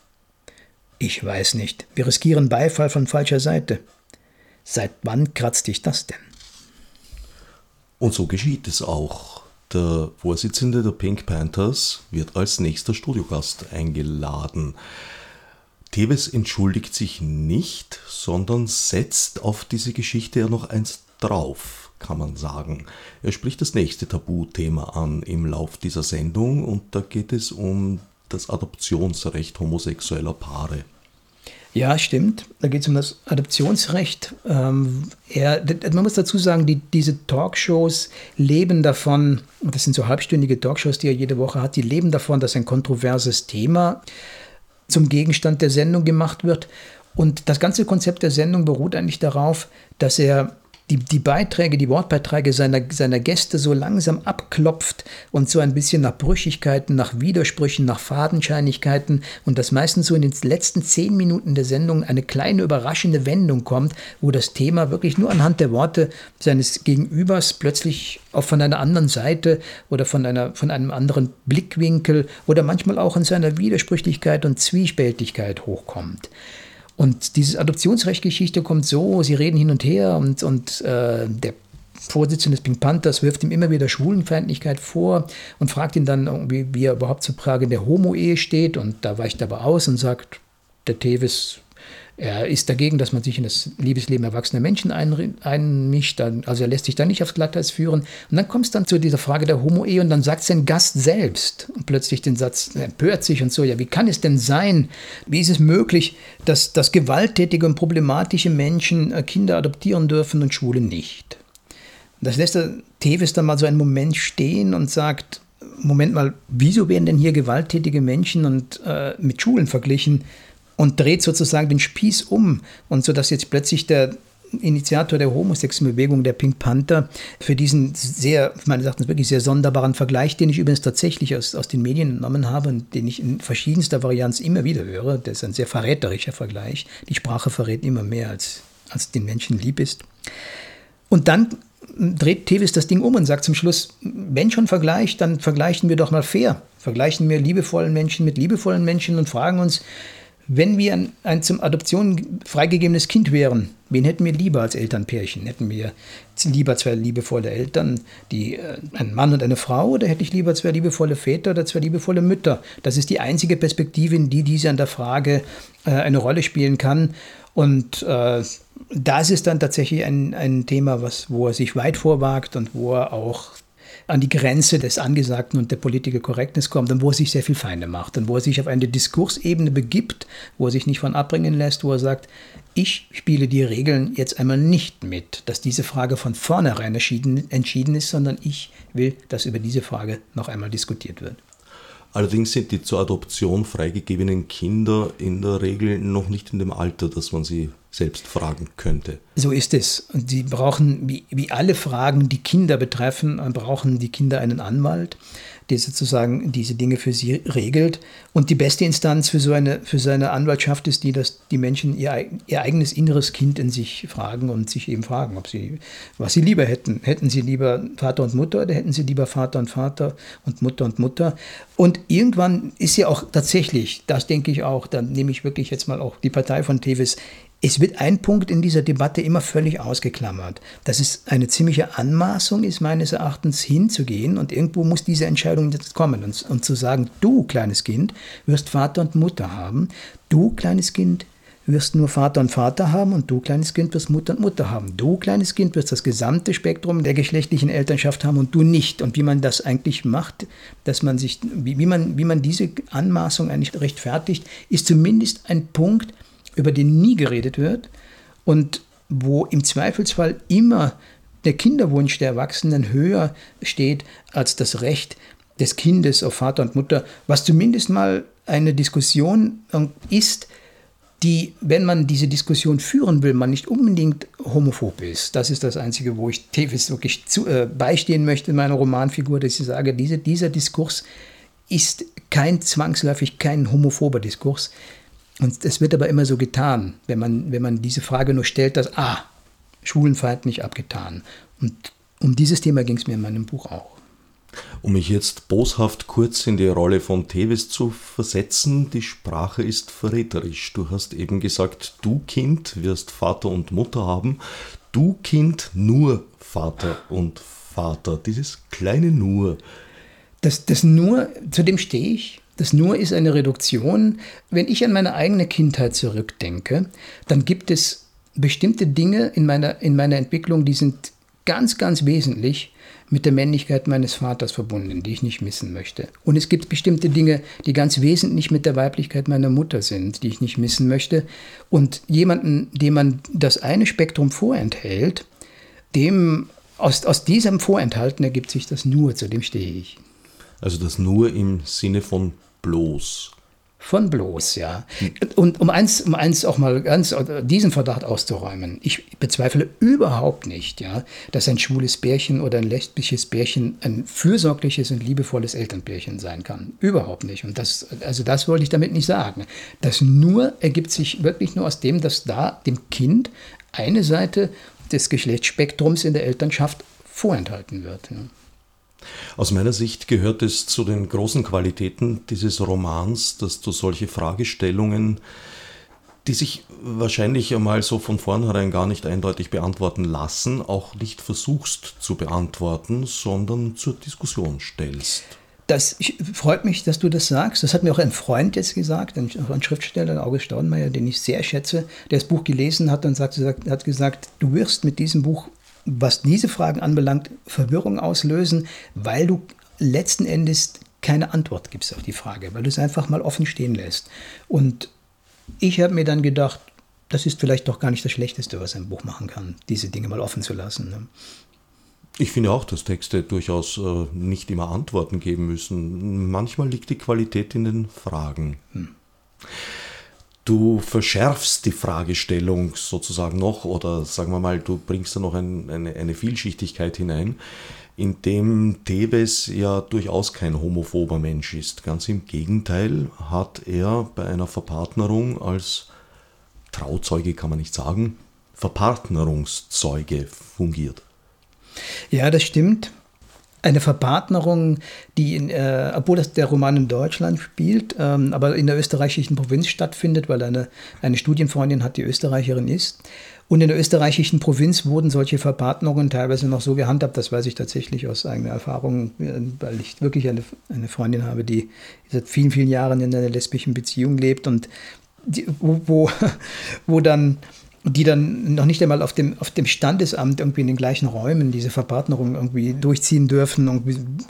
Ich weiß nicht. Wir riskieren Beifall von falscher Seite. Seit wann kratzt dich das denn? Und so geschieht es auch. Der Vorsitzende der Pink Panthers wird als nächster Studiogast eingeladen. Teves entschuldigt sich nicht, sondern setzt auf diese Geschichte ja noch eins drauf, kann man sagen. Er spricht das nächste Tabuthema an im Lauf dieser Sendung und da geht es um das Adoptionsrecht homosexueller Paare. Ja, stimmt. Da geht es um das Adoptionsrecht. Ähm, er, man muss dazu sagen, die, diese Talkshows leben davon, das sind so halbstündige Talkshows, die er jede Woche hat, die leben davon, dass ein kontroverses Thema zum Gegenstand der Sendung gemacht wird. Und das ganze Konzept der Sendung beruht eigentlich darauf, dass er die, die Beiträge, die Wortbeiträge seiner, seiner Gäste so langsam abklopft und so ein bisschen nach Brüchigkeiten, nach Widersprüchen, nach Fadenscheinigkeiten und dass meistens so in den letzten zehn Minuten der Sendung eine kleine überraschende Wendung kommt, wo das Thema wirklich nur anhand der Worte seines Gegenübers plötzlich auch von einer anderen Seite oder von, einer, von einem anderen Blickwinkel oder manchmal auch in seiner Widersprüchlichkeit und Zwiespältigkeit hochkommt. Und diese Adoptionsrechtgeschichte kommt so, sie reden hin und her und, und äh, der Vorsitzende des Pink Panthers wirft ihm immer wieder Schwulenfeindlichkeit vor und fragt ihn dann, wie, wie er überhaupt zur Frage der Homo-Ehe steht. Und da weicht er aber aus und sagt, der Tevis er ist dagegen, dass man sich in das Liebesleben erwachsener Menschen einmischt. Also er lässt sich da nicht aufs Glatteis führen. Und dann kommt es dann zu dieser Frage der Homo-Ehe und dann sagt sein Gast selbst und plötzlich den Satz, er empört sich und so, ja, wie kann es denn sein, wie ist es möglich, dass, dass gewalttätige und problematische Menschen äh, Kinder adoptieren dürfen und Schwule nicht? Das lässt der Tevis dann mal so einen Moment stehen und sagt, Moment mal, wieso werden denn hier gewalttätige Menschen und äh, mit Schulen verglichen? Und dreht sozusagen den Spieß um und so dass jetzt plötzlich der Initiator der homosexuellen Bewegung, der Pink Panther, für diesen sehr, meines Erachtens wirklich sehr sonderbaren Vergleich, den ich übrigens tatsächlich aus, aus den Medien entnommen habe und den ich in verschiedenster Varianz immer wieder höre, das ist ein sehr verräterischer Vergleich. Die Sprache verrät immer mehr, als, als den Menschen lieb ist. Und dann dreht Tevis das Ding um und sagt zum Schluss, wenn schon Vergleich, dann vergleichen wir doch mal fair. Vergleichen wir liebevollen Menschen mit liebevollen Menschen und fragen uns, wenn wir ein, ein, zum Adoption freigegebenes Kind wären, wen hätten wir lieber als Elternpärchen? Hätten wir lieber zwei liebevolle Eltern, die, äh, ein Mann und eine Frau, oder hätte ich lieber zwei liebevolle Väter oder zwei liebevolle Mütter? Das ist die einzige Perspektive, in die diese an der Frage äh, eine Rolle spielen kann. Und äh, da ist dann tatsächlich ein, ein Thema, was, wo er sich weit vorwagt und wo er auch an die Grenze des Angesagten und der Political Correctness kommt und wo er sich sehr viel Feinde macht und wo er sich auf eine Diskursebene begibt, wo er sich nicht von abbringen lässt, wo er sagt, ich spiele die Regeln jetzt einmal nicht mit, dass diese Frage von vornherein entschieden ist, sondern ich will, dass über diese Frage noch einmal diskutiert wird. Allerdings sind die zur Adoption freigegebenen Kinder in der Regel noch nicht in dem Alter, dass man sie selbst fragen könnte. So ist es. Und sie brauchen, wie, wie alle Fragen, die Kinder betreffen, brauchen die Kinder einen Anwalt die sozusagen diese Dinge für sie regelt. Und die beste Instanz für so eine, für so eine Anwaltschaft ist die, dass die Menschen ihr, ihr eigenes inneres Kind in sich fragen und sich eben fragen, ob sie, was sie lieber hätten. Hätten sie lieber Vater und Mutter oder hätten sie lieber Vater und Vater und Mutter und Mutter? Und irgendwann ist ja auch tatsächlich, das denke ich auch, dann nehme ich wirklich jetzt mal auch die Partei von Tevis, es wird ein Punkt in dieser Debatte immer völlig ausgeklammert, dass es eine ziemliche Anmaßung ist, meines Erachtens hinzugehen und irgendwo muss diese Entscheidung jetzt kommen und, und zu sagen, du kleines Kind wirst Vater und Mutter haben, du kleines Kind wirst nur Vater und Vater haben und du kleines Kind wirst Mutter und Mutter haben. Du kleines Kind wirst das gesamte Spektrum der geschlechtlichen Elternschaft haben und du nicht. Und wie man das eigentlich macht, dass man sich, wie, wie, man, wie man diese Anmaßung eigentlich rechtfertigt, ist zumindest ein Punkt, über den nie geredet wird und wo im Zweifelsfall immer der Kinderwunsch der Erwachsenen höher steht als das Recht des Kindes auf Vater und Mutter, was zumindest mal eine Diskussion ist, die, wenn man diese Diskussion führen will, man nicht unbedingt homophob ist. Das ist das Einzige, wo ich Tevis wirklich zu, äh, beistehen möchte in meiner Romanfigur, dass ich sage, diese, dieser Diskurs ist kein zwangsläufig kein homophober Diskurs. Und es wird aber immer so getan, wenn man, wenn man diese Frage nur stellt, dass, ah, schwulenfeindlich abgetan. Und um dieses Thema ging es mir in meinem Buch auch. Um mich jetzt boshaft kurz in die Rolle von Tevis zu versetzen, die Sprache ist verräterisch. Du hast eben gesagt, du Kind wirst Vater und Mutter haben, du Kind nur Vater und Vater. Dieses kleine nur. Das, das nur, zu dem stehe ich. Das nur ist eine Reduktion. Wenn ich an meine eigene Kindheit zurückdenke, dann gibt es bestimmte Dinge in meiner, in meiner Entwicklung, die sind ganz, ganz wesentlich mit der Männlichkeit meines Vaters verbunden, die ich nicht missen möchte. Und es gibt bestimmte Dinge, die ganz wesentlich mit der Weiblichkeit meiner Mutter sind, die ich nicht missen möchte. Und jemanden, dem man das eine Spektrum vorenthält, dem aus, aus diesem Vorenthalten ergibt sich das Nur, zu dem stehe ich. Also das Nur im Sinne von bloß. Von bloß, ja. Und um eins, um eins auch mal ganz diesen Verdacht auszuräumen, ich bezweifle überhaupt nicht, ja, dass ein schwules Bärchen oder ein lesbisches Bärchen ein fürsorgliches und liebevolles Elternbärchen sein kann. Überhaupt nicht. Und das, also das wollte ich damit nicht sagen. Das nur ergibt sich wirklich nur aus dem, dass da dem Kind eine Seite des Geschlechtsspektrums in der Elternschaft vorenthalten wird. Ja. Aus meiner Sicht gehört es zu den großen Qualitäten dieses Romans, dass du solche Fragestellungen, die sich wahrscheinlich einmal so von vornherein gar nicht eindeutig beantworten lassen, auch nicht versuchst zu beantworten, sondern zur Diskussion stellst. Das freut mich, dass du das sagst. Das hat mir auch ein Freund jetzt gesagt, ein, Schriftsteller, August Staudenmeier, den ich sehr schätze, der das Buch gelesen hat und sagt, hat gesagt, du wirst mit diesem Buch was diese Fragen anbelangt, Verwirrung auslösen, weil du letzten Endes keine Antwort gibst auf die Frage, weil du es einfach mal offen stehen lässt. Und ich habe mir dann gedacht, das ist vielleicht doch gar nicht das Schlechteste, was ein Buch machen kann, diese Dinge mal offen zu lassen. Ne? Ich finde auch, dass Texte durchaus äh, nicht immer Antworten geben müssen. Manchmal liegt die Qualität in den Fragen. Hm. Du verschärfst die Fragestellung sozusagen noch oder sagen wir mal, du bringst da noch ein, eine, eine Vielschichtigkeit hinein, indem Thebes ja durchaus kein homophober Mensch ist. Ganz im Gegenteil hat er bei einer Verpartnerung als Trauzeuge kann man nicht sagen, Verpartnerungszeuge fungiert. Ja, das stimmt eine Verpartnerung, die, in, äh, obwohl das der Roman in Deutschland spielt, ähm, aber in der österreichischen Provinz stattfindet, weil eine, eine Studienfreundin hat, die Österreicherin ist. Und in der österreichischen Provinz wurden solche Verpartnerungen teilweise noch so gehandhabt, das weiß ich tatsächlich aus eigener Erfahrung, äh, weil ich wirklich eine, eine Freundin habe, die seit vielen, vielen Jahren in einer lesbischen Beziehung lebt und die, wo, wo, wo dann die dann noch nicht einmal auf dem, auf dem Standesamt irgendwie in den gleichen Räumen diese Verpartnerung irgendwie durchziehen dürfen,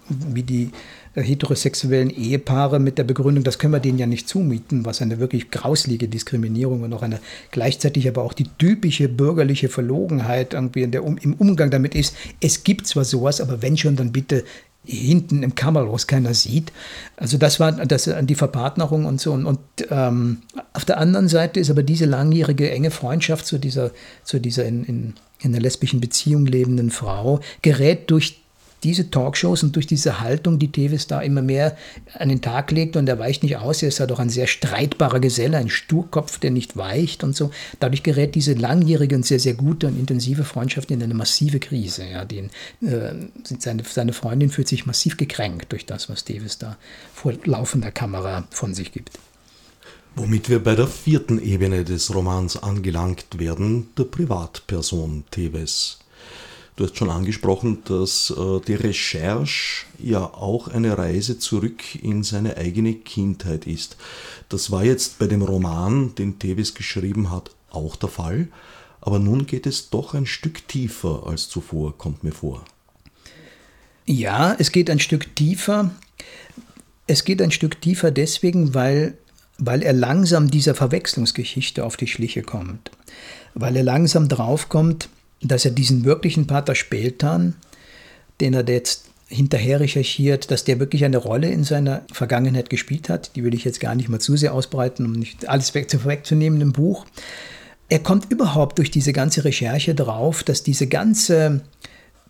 wie die heterosexuellen Ehepaare mit der Begründung, das können wir denen ja nicht zumuten, was eine wirklich grauslige Diskriminierung und auch eine gleichzeitig aber auch die typische bürgerliche Verlogenheit irgendwie der, im Umgang damit ist. Es gibt zwar sowas, aber wenn schon, dann bitte hinten im Kammerlos keiner sieht. Also das war das, die Verpartnerung und so. Und, und ähm, auf der anderen Seite ist aber diese langjährige enge Freundschaft zu dieser, zu dieser in, in, in einer lesbischen Beziehung lebenden Frau gerät durch diese Talkshows und durch diese Haltung, die Tevis da immer mehr an den Tag legt und er weicht nicht aus, er ist ja doch ein sehr streitbarer Geselle, ein Sturkopf, der nicht weicht und so. Dadurch gerät diese langjährige und sehr, sehr gute und intensive Freundschaft in eine massive Krise. Ja, den, äh, seine, seine Freundin fühlt sich massiv gekränkt durch das, was Tevis da vor laufender Kamera von sich gibt. Womit wir bei der vierten Ebene des Romans angelangt werden, der Privatperson Teves. Du hast schon angesprochen, dass äh, die Recherche ja auch eine Reise zurück in seine eigene Kindheit ist. Das war jetzt bei dem Roman, den Tevis geschrieben hat, auch der Fall. Aber nun geht es doch ein Stück tiefer als zuvor, kommt mir vor. Ja, es geht ein Stück tiefer. Es geht ein Stück tiefer deswegen, weil, weil er langsam dieser Verwechslungsgeschichte auf die Schliche kommt. Weil er langsam draufkommt, dass er diesen wirklichen Pater Speltan, den er jetzt hinterher recherchiert, dass der wirklich eine Rolle in seiner Vergangenheit gespielt hat. Die will ich jetzt gar nicht mal zu sehr ausbreiten, um nicht alles weg, wegzunehmen im Buch. Er kommt überhaupt durch diese ganze Recherche drauf, dass diese ganze,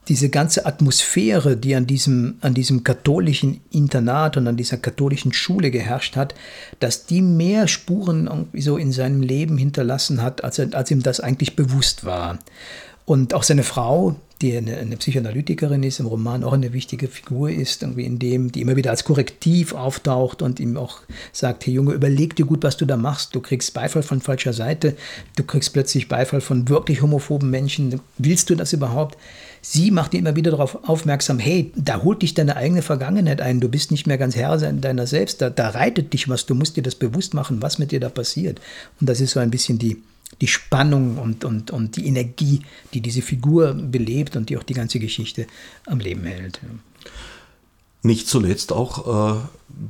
diese ganze Atmosphäre, die an diesem, an diesem katholischen Internat und an dieser katholischen Schule geherrscht hat, dass die mehr Spuren irgendwie so in seinem Leben hinterlassen hat, als, als ihm das eigentlich bewusst war. Und auch seine Frau, die eine, eine, Psychoanalytikerin ist, im Roman auch eine wichtige Figur ist, irgendwie in dem, die immer wieder als Korrektiv auftaucht und ihm auch sagt, hey Junge, überleg dir gut, was du da machst. Du kriegst Beifall von falscher Seite, du kriegst plötzlich Beifall von wirklich homophoben Menschen. Willst du das überhaupt? Sie macht dir immer wieder darauf aufmerksam, hey, da holt dich deine eigene Vergangenheit ein, du bist nicht mehr ganz Herr deiner selbst, da, da reitet dich was, du musst dir das bewusst machen, was mit dir da passiert. Und das ist so ein bisschen die, die Spannung und, und, und die Energie, die diese Figur belebt und die auch die ganze Geschichte am Leben hält. Nicht zuletzt auch äh,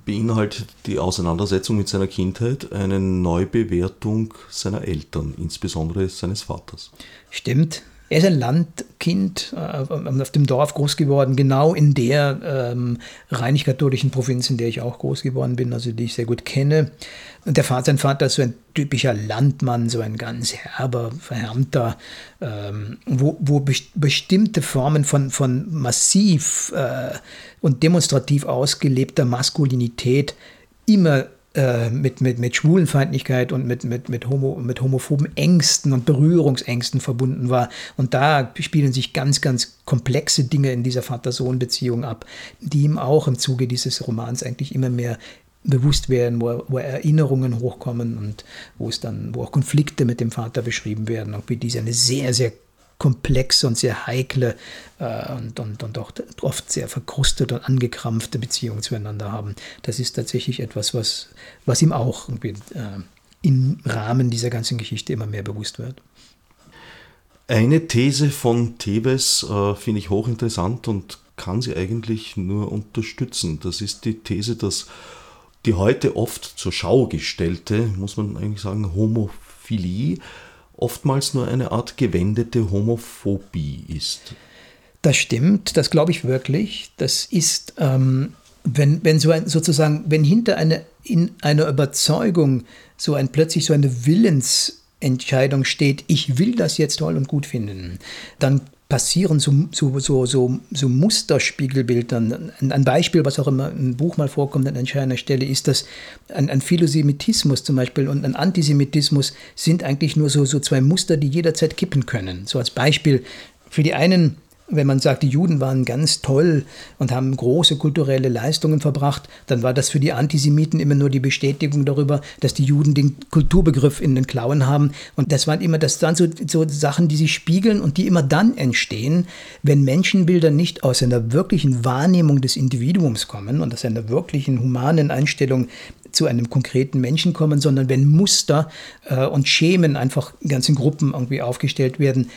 beinhaltet die Auseinandersetzung mit seiner Kindheit eine Neubewertung seiner Eltern, insbesondere seines Vaters. Stimmt, er ist ein Landkind, äh, auf dem Dorf groß geworden, genau in der ähm, rheinig-katholischen Provinz, in der ich auch groß geworden bin, also die ich sehr gut kenne. Und der Vater, sein Vater ist so ein typischer Landmann, so ein ganz herber, verhärmter, ähm, wo, wo be bestimmte Formen von, von massiv äh, und demonstrativ ausgelebter Maskulinität immer äh, mit, mit, mit Schwulenfeindlichkeit und mit, mit, mit, Homo, mit homophoben Ängsten und Berührungsängsten verbunden war. Und da spielen sich ganz, ganz komplexe Dinge in dieser Vater-Sohn-Beziehung ab, die ihm auch im Zuge dieses Romans eigentlich immer mehr bewusst werden, wo, wo, Erinnerungen hochkommen und wo es dann, wo auch Konflikte mit dem Vater beschrieben werden, auch wie diese eine sehr, sehr komplexe und sehr heikle äh, und, und, und auch oft sehr verkrustete und angekrampfte Beziehung zueinander haben. Das ist tatsächlich etwas, was, was ihm auch äh, im Rahmen dieser ganzen Geschichte immer mehr bewusst wird. Eine These von Tebes äh, finde ich hochinteressant und kann sie eigentlich nur unterstützen. Das ist die These, dass die heute oft zur Schau gestellte, muss man eigentlich sagen, Homophilie oftmals nur eine Art gewendete Homophobie ist. Das stimmt, das glaube ich wirklich. Das ist, ähm, wenn, wenn so ein, sozusagen, wenn hinter eine, in einer Überzeugung so ein plötzlich so eine Willensentscheidung steht, ich will das jetzt toll und gut finden, dann passieren so, so, so, so, Musterspiegelbildern. Ein Beispiel, was auch immer im Buch mal vorkommt an entscheidender Stelle, ist, dass ein, ein Philosemitismus zum Beispiel und ein Antisemitismus sind eigentlich nur so, so zwei Muster, die jederzeit kippen können. So als Beispiel, für die einen wenn man sagt, die Juden waren ganz toll und haben große kulturelle Leistungen verbracht, dann war das für die Antisemiten immer nur die Bestätigung darüber, dass die Juden den Kulturbegriff in den Klauen haben. Und das waren immer, das waren so, so Sachen, die sich spiegeln und die immer dann entstehen, wenn Menschenbilder nicht aus einer wirklichen Wahrnehmung des Individuums kommen und aus einer wirklichen humanen Einstellung zu einem konkreten Menschen kommen, sondern wenn Muster äh, und Schemen einfach in ganzen Gruppen irgendwie aufgestellt werden,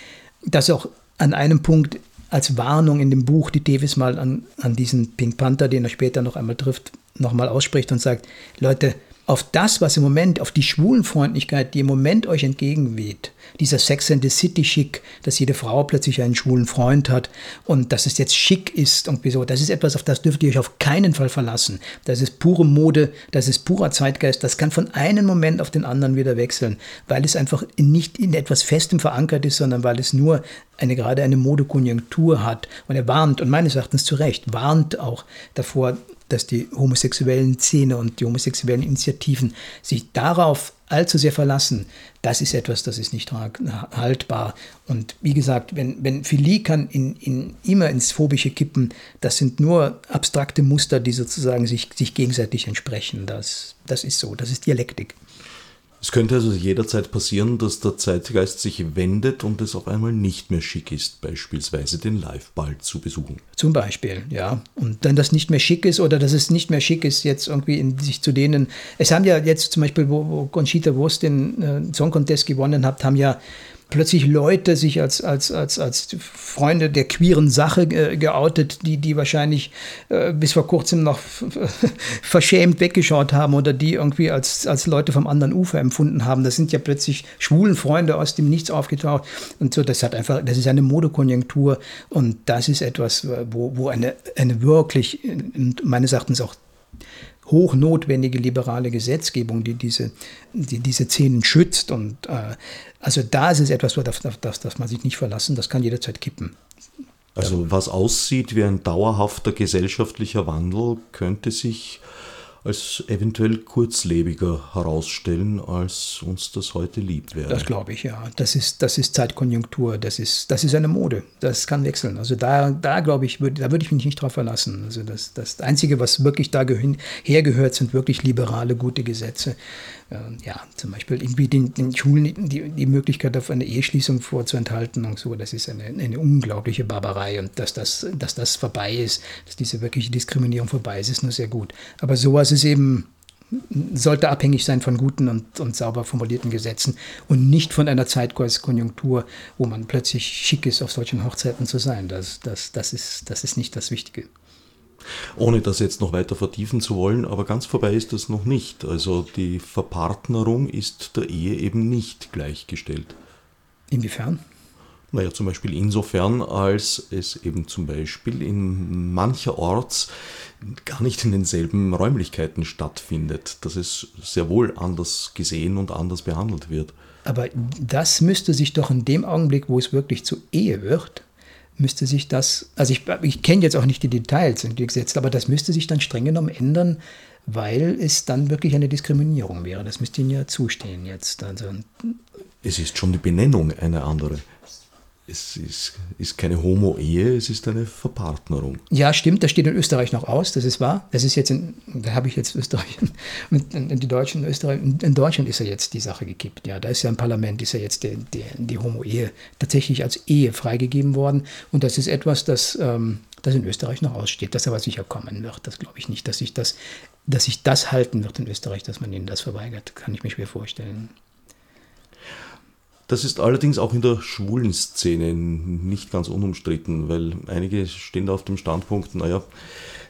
dass auch an einem Punkt als Warnung in dem Buch die Davis mal an, an diesen Pink Panther, den er später noch einmal trifft, nochmal ausspricht und sagt, Leute, auf das, was im Moment, auf die Schwulenfreundlichkeit, die im Moment euch entgegenweht, dieser Sex and the City Schick, dass jede Frau plötzlich einen schwulen Freund hat und dass es jetzt schick ist und wieso, das ist etwas, auf das dürft ihr euch auf keinen Fall verlassen. Das ist pure Mode, das ist purer Zeitgeist, das kann von einem Moment auf den anderen wieder wechseln, weil es einfach nicht in etwas Festem verankert ist, sondern weil es nur eine gerade eine Modekonjunktur hat. Und er warnt, und meines Erachtens zu Recht, warnt auch davor, dass die homosexuellen Szene und die homosexuellen Initiativen sich darauf allzu sehr verlassen, das ist etwas, das ist nicht haltbar. Und wie gesagt, wenn, wenn Philie kann in, in, immer ins Phobische kippen, das sind nur abstrakte Muster, die sozusagen sich, sich gegenseitig entsprechen. Das, das ist so, das ist Dialektik. Es könnte also jederzeit passieren, dass der Zeitgeist sich wendet und es auf einmal nicht mehr schick ist, beispielsweise den Liveball zu besuchen. Zum Beispiel, ja. Und dann das nicht mehr schick ist oder dass es nicht mehr schick ist, jetzt irgendwie in sich zu denen. Es haben ja jetzt zum Beispiel, wo, wo Conchita Wurst den äh, Song Contest gewonnen hat, haben ja plötzlich Leute sich als, als, als, als Freunde der queeren Sache äh, geoutet, die, die wahrscheinlich äh, bis vor kurzem noch verschämt weggeschaut haben oder die irgendwie als, als Leute vom anderen Ufer empfunden haben. Das sind ja plötzlich schwulen Freunde aus dem Nichts aufgetaucht. Und so, das hat einfach, das ist eine Modekonjunktur und das ist etwas, wo, wo eine, eine wirklich, meines Erachtens auch hochnotwendige liberale Gesetzgebung, die diese, die diese Szenen schützt. Und äh, also da ist es etwas, auf das, das man sich nicht verlassen, das kann jederzeit kippen. Also was aussieht wie ein dauerhafter gesellschaftlicher Wandel, könnte sich als eventuell kurzlebiger herausstellen, als uns das heute lieb wäre. Das glaube ich, ja. Das ist, das ist Zeitkonjunktur, das ist, das ist eine Mode. Das kann wechseln. Also da, da glaube ich, würd, da würde ich mich nicht drauf verlassen. Also das, das Einzige, was wirklich da hergehört, sind wirklich liberale, gute Gesetze. Ähm, ja, zum Beispiel irgendwie den, den Schulen die, die Möglichkeit auf eine Eheschließung vorzuenthalten und so, das ist eine, eine unglaubliche Barbarei und dass das, dass das vorbei ist, dass diese wirkliche Diskriminierung vorbei ist, ist nur sehr gut. Aber sowas ist eben sollte abhängig sein von guten und, und sauber formulierten Gesetzen und nicht von einer Zeitkonjunktur, wo man plötzlich schick ist, auf solchen Hochzeiten zu sein. Das, das, das, ist, das ist nicht das Wichtige. Ohne das jetzt noch weiter vertiefen zu wollen, aber ganz vorbei ist das noch nicht. Also die Verpartnerung ist der Ehe eben nicht gleichgestellt. Inwiefern? Naja, zum Beispiel insofern, als es eben zum Beispiel in mancherorts gar nicht in denselben Räumlichkeiten stattfindet, dass es sehr wohl anders gesehen und anders behandelt wird. Aber das müsste sich doch in dem Augenblick, wo es wirklich zur Ehe wird, müsste sich das, also ich, ich kenne jetzt auch nicht die Details in den Gesetzen, aber das müsste sich dann streng genommen ändern, weil es dann wirklich eine Diskriminierung wäre. Das müsste Ihnen ja zustehen jetzt. Also, es ist schon die Benennung eine andere es ist, ist keine Homo-Ehe, es ist eine Verpartnerung. Ja, stimmt, das steht in Österreich noch aus, das ist wahr. Das ist jetzt, in, da habe ich jetzt Österreich und die Deutschen in Österreich, in Deutschland ist ja jetzt die Sache gekippt. Ja, da ist ja im Parlament, ist ja jetzt die, die, die Homo-Ehe tatsächlich als Ehe freigegeben worden. Und das ist etwas, das, ähm, das in Österreich noch aussteht, das aber sicher kommen wird. Das glaube ich nicht, dass sich das, dass sich das halten wird in Österreich, dass man ihnen das verweigert, kann ich mir schwer vorstellen. Das ist allerdings auch in der schwulen Szene nicht ganz unumstritten, weil einige stehen da auf dem Standpunkt, naja,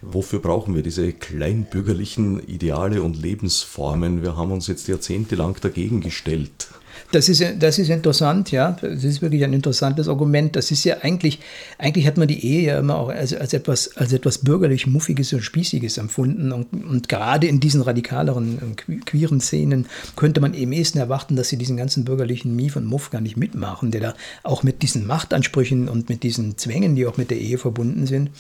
wofür brauchen wir diese kleinbürgerlichen Ideale und Lebensformen? Wir haben uns jetzt jahrzehntelang dagegen gestellt. Das ist, das ist interessant, ja. Das ist wirklich ein interessantes Argument. Das ist ja eigentlich, eigentlich hat man die Ehe ja immer auch als, als, etwas, als etwas bürgerlich Muffiges und Spießiges empfunden. Und, und gerade in diesen radikaleren, queeren Szenen könnte man eben ehesten erwarten, dass sie diesen ganzen bürgerlichen Mief und Muff gar nicht mitmachen, der da auch mit diesen Machtansprüchen und mit diesen Zwängen, die auch mit der Ehe verbunden sind.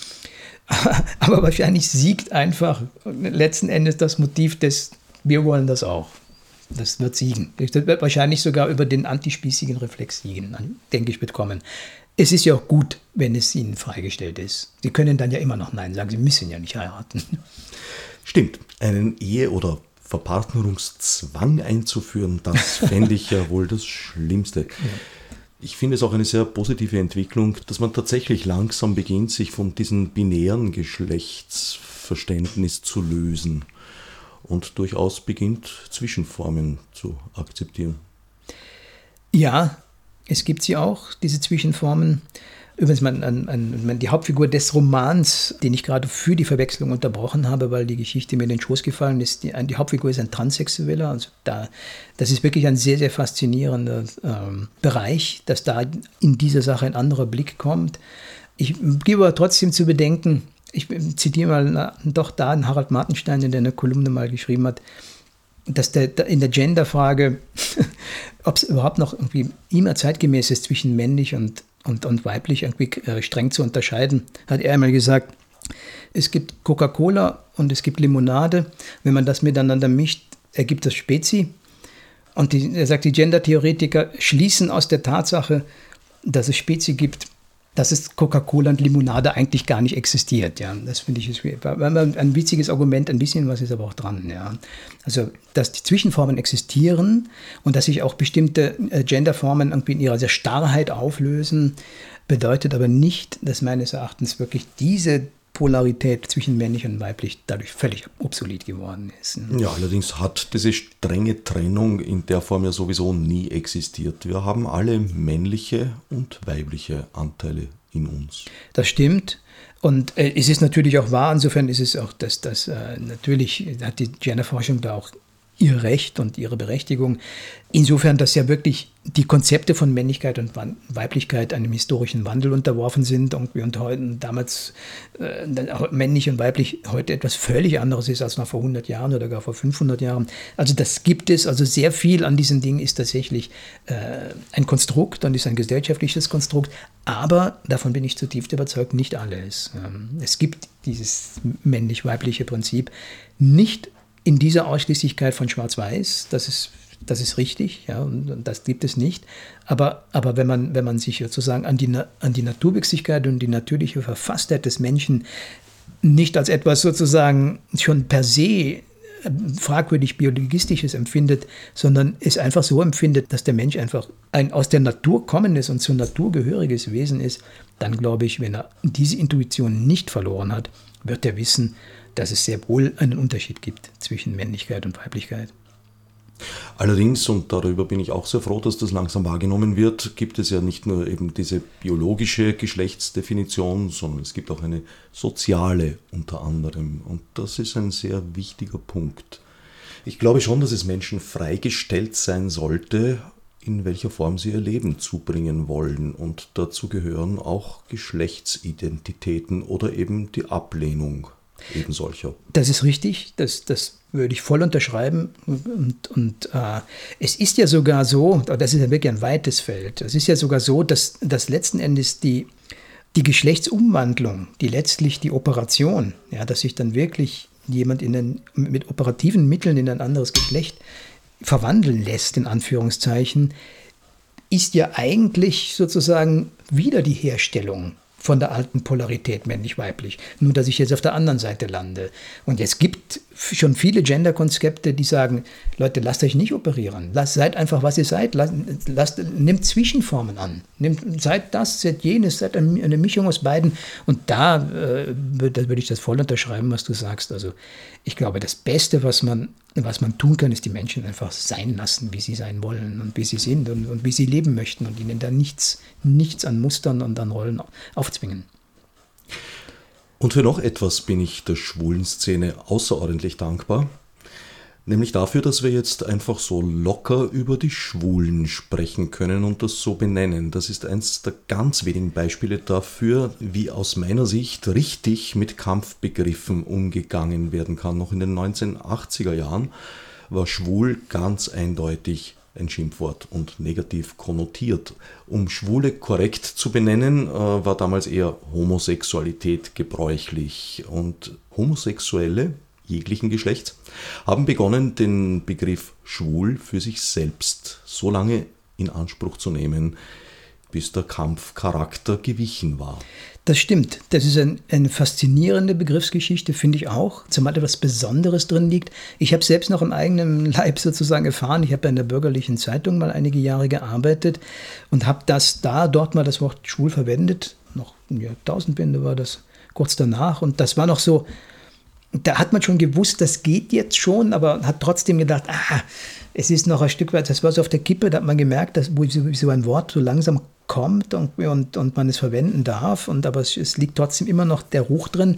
Aber wahrscheinlich siegt einfach letzten Endes das Motiv des, wir wollen das auch. Das wird siegen. Das wird wahrscheinlich sogar über den antispießigen Reflex siegen, denke ich, wird kommen. Es ist ja auch gut, wenn es ihnen freigestellt ist. Sie können dann ja immer noch Nein sagen. Sie müssen ja nicht heiraten. Stimmt. Einen Ehe- oder Verpartnerungszwang einzuführen, das fände ich ja wohl das Schlimmste. Ja. Ich finde es auch eine sehr positive Entwicklung, dass man tatsächlich langsam beginnt, sich von diesem binären Geschlechtsverständnis zu lösen und durchaus beginnt, Zwischenformen zu akzeptieren. Ja, es gibt sie auch, diese Zwischenformen. Übrigens, man, man, man, die Hauptfigur des Romans, den ich gerade für die Verwechslung unterbrochen habe, weil die Geschichte mir in den Schoß gefallen ist, die, die Hauptfigur ist ein Transsexueller. Also da, das ist wirklich ein sehr, sehr faszinierender ähm, Bereich, dass da in dieser Sache ein anderer Blick kommt. Ich gebe aber trotzdem zu bedenken, ich zitiere mal doch da einen Harald Martenstein, der eine Kolumne mal geschrieben hat, dass der, in der Genderfrage, ob es überhaupt noch irgendwie immer zeitgemäß ist, zwischen männlich und, und, und weiblich irgendwie äh, streng zu unterscheiden, hat er einmal gesagt, es gibt Coca-Cola und es gibt Limonade. Wenn man das miteinander mischt, ergibt das Spezi. Und die, er sagt, die Gender-Theoretiker schließen aus der Tatsache, dass es Spezi gibt, dass es Coca-Cola und Limonade eigentlich gar nicht existiert. Ja, das finde ich ein witziges Argument, ein bisschen was ist aber auch dran. Ja, also dass die Zwischenformen existieren und dass sich auch bestimmte äh, Genderformen irgendwie in ihrer Starrheit auflösen, bedeutet aber nicht, dass meines Erachtens wirklich diese Polarität zwischen männlich und weiblich dadurch völlig obsolet geworden ist. Ja, allerdings hat diese strenge Trennung in der Form ja sowieso nie existiert. Wir haben alle männliche und weibliche Anteile in uns. Das stimmt. Und äh, es ist natürlich auch wahr, insofern ist es auch, dass das äh, natürlich hat die Genderforschung da auch ihr Recht und ihre Berechtigung. Insofern, dass ja wirklich die Konzepte von Männlichkeit und Weiblichkeit einem historischen Wandel unterworfen sind und, und heute damals äh, männlich und weiblich heute etwas völlig anderes ist als noch vor 100 Jahren oder gar vor 500 Jahren. Also das gibt es, also sehr viel an diesen Dingen ist tatsächlich äh, ein Konstrukt und ist ein gesellschaftliches Konstrukt, aber davon bin ich zutiefst überzeugt, nicht alles. Ähm, es gibt dieses männlich-weibliche Prinzip nicht in dieser Ausschließlichkeit von Schwarz-Weiß, das ist, das ist richtig, ja, und das gibt es nicht. Aber, aber wenn, man, wenn man sich sozusagen an die, an die Naturwüchsigkeit und die natürliche Verfasstheit des Menschen nicht als etwas sozusagen schon per se äh, fragwürdig biologistisches empfindet, sondern es einfach so empfindet, dass der Mensch einfach ein aus der Natur kommendes und zur Natur gehöriges Wesen ist, dann glaube ich, wenn er diese Intuition nicht verloren hat, wird er wissen, dass es sehr wohl einen Unterschied gibt zwischen Männlichkeit und Weiblichkeit. Allerdings, und darüber bin ich auch sehr froh, dass das langsam wahrgenommen wird, gibt es ja nicht nur eben diese biologische Geschlechtsdefinition, sondern es gibt auch eine soziale unter anderem. Und das ist ein sehr wichtiger Punkt. Ich glaube schon, dass es Menschen freigestellt sein sollte, in welcher Form sie ihr Leben zubringen wollen. Und dazu gehören auch Geschlechtsidentitäten oder eben die Ablehnung eben solcher. Das ist richtig, das, das würde ich voll unterschreiben. Und, und äh, es ist ja sogar so, das ist ja wirklich ein weites Feld, es ist ja sogar so, dass, dass letzten Endes die, die Geschlechtsumwandlung, die letztlich die Operation, ja, dass sich dann wirklich jemand in den, mit operativen Mitteln in ein anderes Geschlecht verwandeln lässt, in Anführungszeichen, ist ja eigentlich sozusagen wieder die Herstellung von der alten Polarität männlich-weiblich. Nur, dass ich jetzt auf der anderen Seite lande. Und es gibt schon viele Gender-Konzepte, die sagen, Leute, lasst euch nicht operieren. Lasst, seid einfach, was ihr seid. Lasst, lasst, nimmt Zwischenformen an. Nimmt, seid das, seid jenes, seid eine Mischung aus beiden. Und da, äh, da würde ich das voll unterschreiben, was du sagst. Also ich glaube, das Beste, was man, was man tun kann, ist die Menschen einfach sein lassen, wie sie sein wollen und wie sie sind und, und wie sie leben möchten und ihnen da nichts, nichts an Mustern und an Rollen aufzwingen. Und für noch etwas bin ich der schwulen Szene außerordentlich dankbar. Nämlich dafür, dass wir jetzt einfach so locker über die Schwulen sprechen können und das so benennen. Das ist eines der ganz wenigen Beispiele dafür, wie aus meiner Sicht richtig mit Kampfbegriffen umgegangen werden kann. Noch in den 1980er Jahren war schwul ganz eindeutig ein Schimpfwort und negativ konnotiert. Um Schwule korrekt zu benennen, äh, war damals eher Homosexualität gebräuchlich. Und Homosexuelle jeglichen Geschlechts haben begonnen, den Begriff schwul für sich selbst so lange in Anspruch zu nehmen, bis der Kampfcharakter gewichen war. Das stimmt. Das ist ein, eine faszinierende Begriffsgeschichte, finde ich auch, zumal etwas Besonderes drin liegt. Ich habe selbst noch im eigenen Leib sozusagen erfahren. Ich habe in der bürgerlichen Zeitung mal einige Jahre gearbeitet und habe das da, dort mal das Wort schwul verwendet. Noch eine Jahrtausendwende war das kurz danach. Und das war noch so, da hat man schon gewusst, das geht jetzt schon, aber hat trotzdem gedacht, ah, es ist noch ein Stück weit, das war so auf der Kippe, da hat man gemerkt, dass so ein Wort so langsam kommt und, und, und man es verwenden darf, und aber es, es liegt trotzdem immer noch der Ruch drin.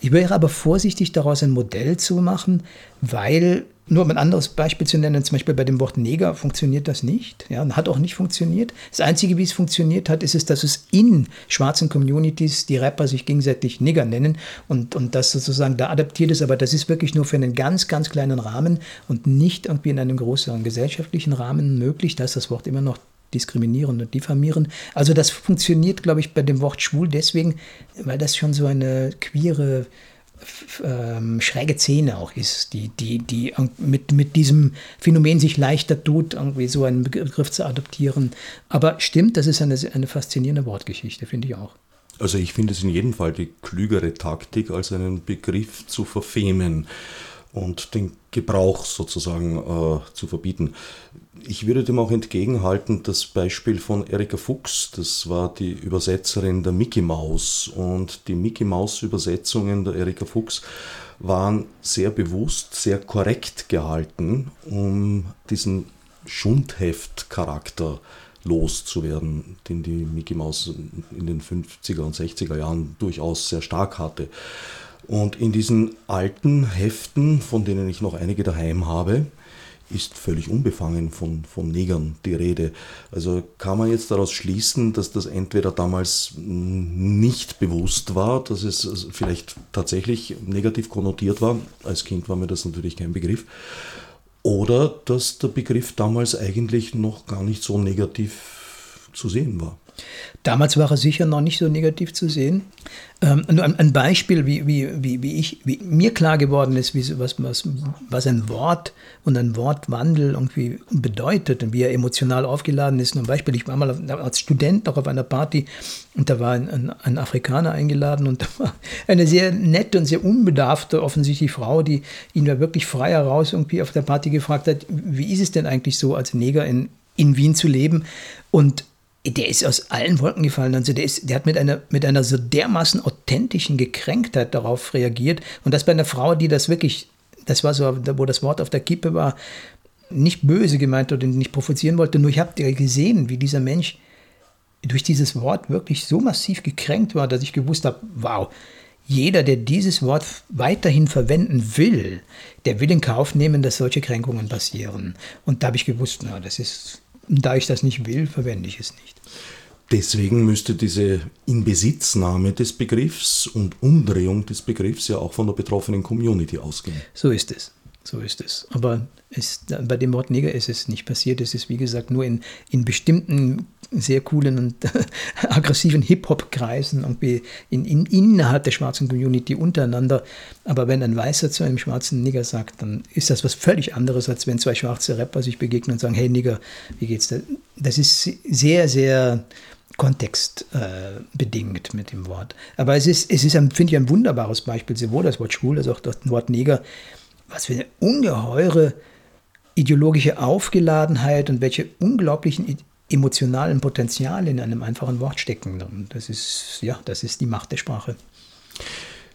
Ich wäre aber vorsichtig, daraus ein Modell zu machen, weil nur um ein anderes Beispiel zu nennen, zum Beispiel bei dem Wort Neger funktioniert das nicht. Ja, hat auch nicht funktioniert. Das Einzige, wie es funktioniert hat, ist es, dass es in schwarzen Communities die Rapper sich gegenseitig Nigger nennen und, und das sozusagen da adaptiert ist. Aber das ist wirklich nur für einen ganz, ganz kleinen Rahmen und nicht irgendwie in einem größeren gesellschaftlichen Rahmen möglich. Da ist das Wort immer noch diskriminieren und diffamieren. Also das funktioniert, glaube ich, bei dem Wort schwul deswegen, weil das schon so eine queere ähm, schräge Szene auch ist, die, die, die mit, mit diesem Phänomen sich leichter tut, irgendwie so einen Begriff zu adoptieren. Aber stimmt, das ist eine, eine faszinierende Wortgeschichte, finde ich auch. Also ich finde es in jedem Fall die klügere Taktik, als einen Begriff zu verfemen und den Gebrauch sozusagen äh, zu verbieten. Ich würde dem auch entgegenhalten, das Beispiel von Erika Fuchs, das war die Übersetzerin der Mickey Mouse und die Mickey Mouse Übersetzungen der Erika Fuchs waren sehr bewusst, sehr korrekt gehalten, um diesen Schundheft-Charakter loszuwerden, den die Mickey Mouse in den 50er und 60er Jahren durchaus sehr stark hatte. Und in diesen alten Heften, von denen ich noch einige daheim habe, ist völlig unbefangen von, von Negern die Rede. Also kann man jetzt daraus schließen, dass das entweder damals nicht bewusst war, dass es vielleicht tatsächlich negativ konnotiert war. Als Kind war mir das natürlich kein Begriff. Oder dass der Begriff damals eigentlich noch gar nicht so negativ zu sehen war. Damals war er sicher noch nicht so negativ zu sehen. Ähm, ein Beispiel, wie, wie, wie, wie, ich, wie mir klar geworden ist, wie, was, was, was ein Wort und ein Wortwandel irgendwie bedeutet und wie er emotional aufgeladen ist. Ein Beispiel, ich war mal als Student noch auf einer Party und da war ein, ein, ein Afrikaner eingeladen und da war eine sehr nette und sehr unbedarfte, offensichtlich Frau, die ihn da wirklich frei heraus irgendwie auf der Party gefragt hat, wie ist es denn eigentlich so, als Neger in, in Wien zu leben? Und der ist aus allen Wolken gefallen. Also der, ist, der hat mit einer, mit einer so dermaßen authentischen Gekränktheit darauf reagiert. Und das bei einer Frau, die das wirklich, das war so, wo das Wort auf der Kippe war, nicht böse gemeint oder nicht provozieren wollte. Nur ich habe gesehen, wie dieser Mensch durch dieses Wort wirklich so massiv gekränkt war, dass ich gewusst habe, wow, jeder, der dieses Wort weiterhin verwenden will, der will in Kauf nehmen, dass solche Kränkungen passieren. Und da habe ich gewusst, na, das ist, da ich das nicht will, verwende ich es nicht. Deswegen müsste diese Inbesitznahme des Begriffs und Umdrehung des Begriffs ja auch von der betroffenen Community ausgehen. So ist es. So ist es. Aber es, bei dem Wort Neger ist es nicht passiert. Es ist, wie gesagt, nur in, in bestimmten sehr coolen und aggressiven Hip-Hop-Kreisen in, in, innerhalb der schwarzen Community untereinander. Aber wenn ein Weißer zu einem schwarzen Nigger sagt, dann ist das was völlig anderes, als wenn zwei schwarze Rapper sich begegnen und sagen, hey Nigger, wie geht's dir? Das ist sehr, sehr kontextbedingt äh, mit dem Wort. Aber es ist, es ist finde ich, ein wunderbares Beispiel, sowohl das Wort schwul als auch das Wort Neger, was für eine ungeheure ideologische Aufgeladenheit und welche unglaublichen emotionalen Potenziale in einem einfachen Wort stecken. Das ist, ja, das ist die Macht der Sprache.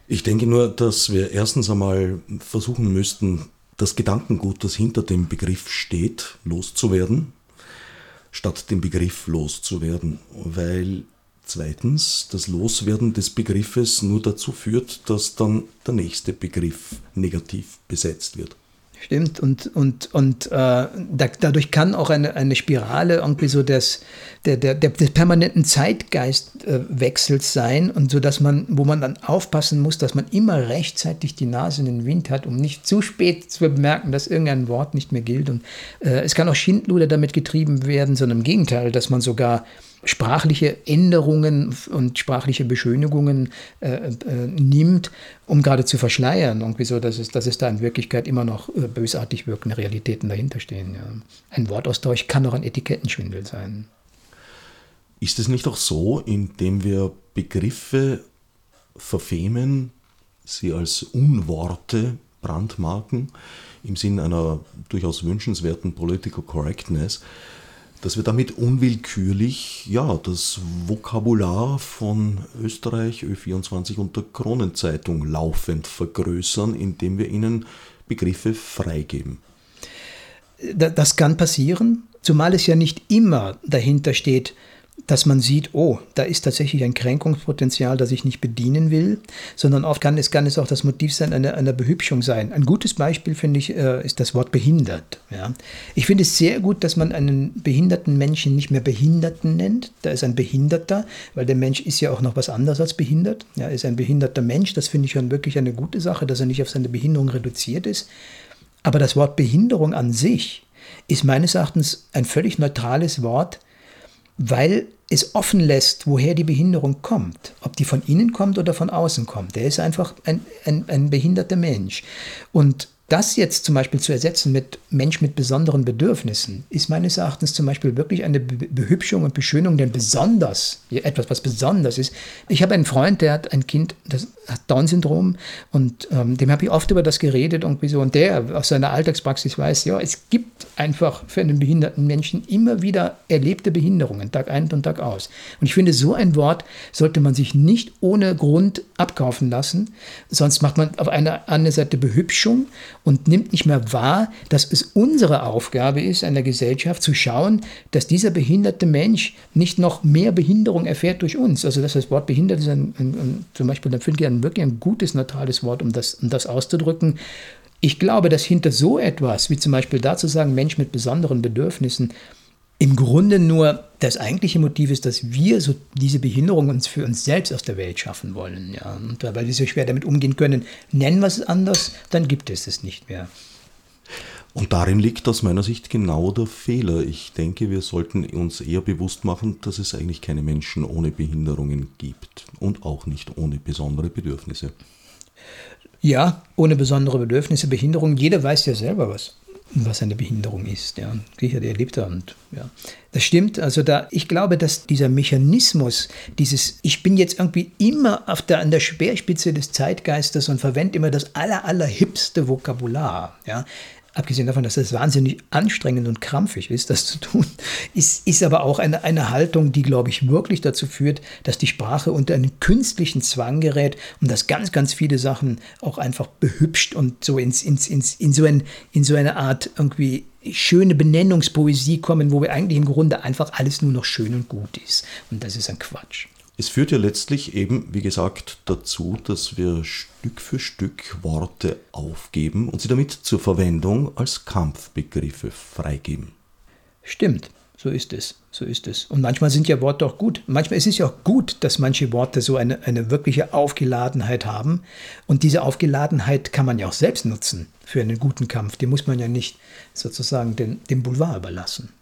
Ich denke nur, dass wir erstens einmal versuchen müssten, das Gedankengut, das hinter dem Begriff steht, loszuwerden, statt den Begriff loszuwerden, weil zweitens das Loswerden des Begriffes nur dazu führt, dass dann der nächste Begriff negativ besetzt wird. Stimmt, und, und, und äh, da, dadurch kann auch eine, eine Spirale irgendwie so des, der, der, der, des permanenten Zeitgeistwechsels sein und so, dass man, wo man dann aufpassen muss, dass man immer rechtzeitig die Nase in den Wind hat, um nicht zu spät zu bemerken, dass irgendein Wort nicht mehr gilt. Und äh, es kann auch Schindluder damit getrieben werden, sondern im Gegenteil, dass man sogar sprachliche Änderungen und sprachliche Beschönigungen äh, äh, nimmt, um gerade zu verschleiern, irgendwie so, dass es, dass es da in Wirklichkeit immer noch äh, bösartig wirkende Realitäten dahinter stehen. Ja. Ein Wortaustausch kann auch ein Etikettenschwindel sein. Ist es nicht auch so, indem wir Begriffe verfemen, sie als Unworte brandmarken, im Sinn einer durchaus wünschenswerten Political Correctness, dass wir damit unwillkürlich ja, das Vokabular von Österreich, Ö24 und der Kronenzeitung laufend vergrößern, indem wir ihnen Begriffe freigeben. Das kann passieren, zumal es ja nicht immer dahinter steht, dass man sieht, oh, da ist tatsächlich ein Kränkungspotenzial, das ich nicht bedienen will, sondern oft kann es, kann es auch das Motiv sein, einer, einer Behübschung sein. Ein gutes Beispiel, finde ich, äh, ist das Wort behindert. Ja. Ich finde es sehr gut, dass man einen behinderten Menschen nicht mehr Behinderten nennt. Da ist ein Behinderter, weil der Mensch ist ja auch noch was anderes als behindert. Ja, er ist ein behinderter Mensch, das finde ich schon wirklich eine gute Sache, dass er nicht auf seine Behinderung reduziert ist. Aber das Wort Behinderung an sich ist meines Erachtens ein völlig neutrales Wort, weil es offen lässt, woher die Behinderung kommt. Ob die von innen kommt oder von außen kommt. Der ist einfach ein, ein, ein behinderter Mensch. Und das jetzt zum Beispiel zu ersetzen mit Mensch mit besonderen Bedürfnissen, ist meines Erachtens zum Beispiel wirklich eine Behübschung und Beschönung, denn besonders, etwas, was besonders ist. Ich habe einen Freund, der hat ein Kind, das hat Down-Syndrom und ähm, dem habe ich oft über das geredet irgendwie so und der aus seiner Alltagspraxis weiß, ja, es gibt einfach für einen behinderten Menschen immer wieder erlebte Behinderungen, Tag ein und Tag aus. Und ich finde, so ein Wort sollte man sich nicht ohne Grund abkaufen lassen, sonst macht man auf einer anderen Seite Behübschung und nimmt nicht mehr wahr, dass es unsere Aufgabe ist, einer Gesellschaft zu schauen, dass dieser behinderte Mensch nicht noch mehr Behinderung erfährt durch uns. Also dass das Wort behindert ist ein, ein, ein, zum Beispiel, dann finde ich ein, wirklich ein gutes, neutrales Wort, um das, um das auszudrücken. Ich glaube, dass hinter so etwas, wie zum Beispiel dazu sagen, Mensch mit besonderen Bedürfnissen, im Grunde nur das eigentliche Motiv ist, dass wir so diese Behinderung uns für uns selbst aus der Welt schaffen wollen. Ja. Und weil wir so schwer damit umgehen können, nennen wir es anders, dann gibt es es nicht mehr. Und darin liegt aus meiner Sicht genau der Fehler. Ich denke, wir sollten uns eher bewusst machen, dass es eigentlich keine Menschen ohne Behinderungen gibt und auch nicht ohne besondere Bedürfnisse. Ja, ohne besondere Bedürfnisse, Behinderung. Jeder weiß ja selber was was eine Behinderung ist. Ja. Sicher, der lebt da und ja. Das stimmt. Also da, ich glaube, dass dieser Mechanismus, dieses, ich bin jetzt irgendwie immer auf der, an der Speerspitze des Zeitgeistes und verwende immer das aller, allerhipste Vokabular. Ja. Abgesehen davon, dass es wahnsinnig anstrengend und krampfig ist, das zu tun, ist, ist aber auch eine, eine Haltung, die, glaube ich, wirklich dazu führt, dass die Sprache unter einen künstlichen Zwang gerät und dass ganz, ganz viele Sachen auch einfach behübscht und so ins, ins, ins, in, so ein, in so eine Art irgendwie schöne Benennungspoesie kommen, wo wir eigentlich im Grunde einfach alles nur noch schön und gut ist. Und das ist ein Quatsch. Es führt ja letztlich eben, wie gesagt, dazu, dass wir Stück für Stück Worte aufgeben und sie damit zur Verwendung als Kampfbegriffe freigeben. Stimmt, so ist es, so ist es. Und manchmal sind ja Worte auch gut. Manchmal ist es ja auch gut, dass manche Worte so eine, eine wirkliche Aufgeladenheit haben. Und diese Aufgeladenheit kann man ja auch selbst nutzen für einen guten Kampf. Die muss man ja nicht sozusagen den, dem Boulevard überlassen.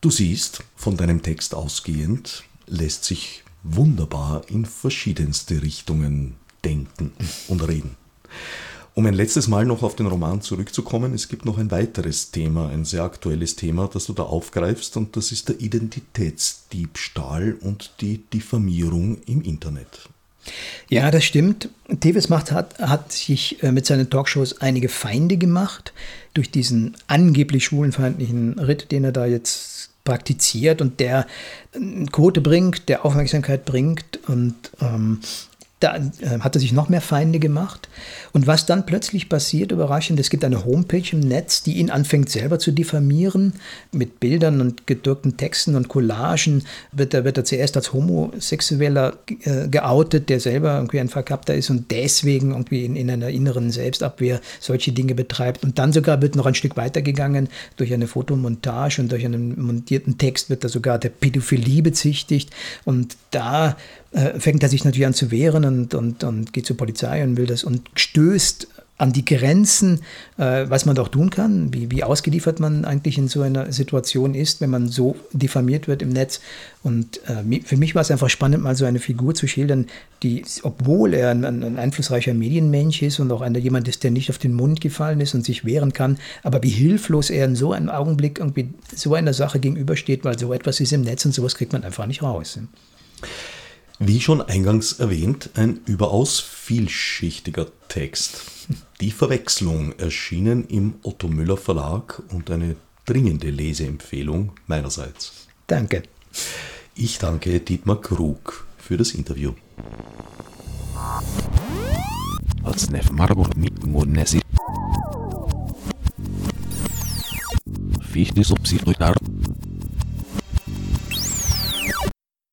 Du siehst, von deinem Text ausgehend, lässt sich wunderbar in verschiedenste Richtungen denken und reden. Um ein letztes Mal noch auf den Roman zurückzukommen, es gibt noch ein weiteres Thema, ein sehr aktuelles Thema, das du da aufgreifst, und das ist der Identitätsdiebstahl und die Diffamierung im Internet. Ja, das stimmt. Teves Macht hat, hat sich äh, mit seinen Talkshows einige Feinde gemacht durch diesen angeblich schwulenfeindlichen Ritt, den er da jetzt praktiziert und der Quote bringt, der Aufmerksamkeit bringt und ähm, da äh, hat er sich noch mehr Feinde gemacht. Und was dann plötzlich passiert, überraschend, es gibt eine Homepage im Netz, die ihn anfängt selber zu diffamieren. Mit Bildern und gedruckten Texten und Collagen wird er, wird er zuerst als Homosexueller äh, geoutet, der selber irgendwie ein Verkappter ist und deswegen irgendwie in, in einer inneren Selbstabwehr solche Dinge betreibt. Und dann sogar wird noch ein Stück weitergegangen durch eine Fotomontage und durch einen montierten Text wird er sogar der Pädophilie bezichtigt. Und da äh, fängt er sich natürlich an zu wehren und, und, und geht zur Polizei und will das und stößt an die Grenzen, äh, was man doch tun kann, wie, wie ausgeliefert man eigentlich in so einer Situation ist, wenn man so diffamiert wird im Netz. Und äh, für mich war es einfach spannend, mal so eine Figur zu schildern, die, obwohl er ein, ein einflussreicher Medienmensch ist und auch einer, jemand ist, der nicht auf den Mund gefallen ist und sich wehren kann, aber wie hilflos er in so einem Augenblick irgendwie so einer Sache gegenübersteht, weil so etwas ist im Netz und sowas kriegt man einfach nicht raus. Wie schon eingangs erwähnt, ein überaus vielschichtiger Text. Die Verwechslung erschienen im Otto Müller Verlag und eine dringende Leseempfehlung meinerseits. Danke. Ich danke Dietmar Krug für das Interview. Als Nef Marburg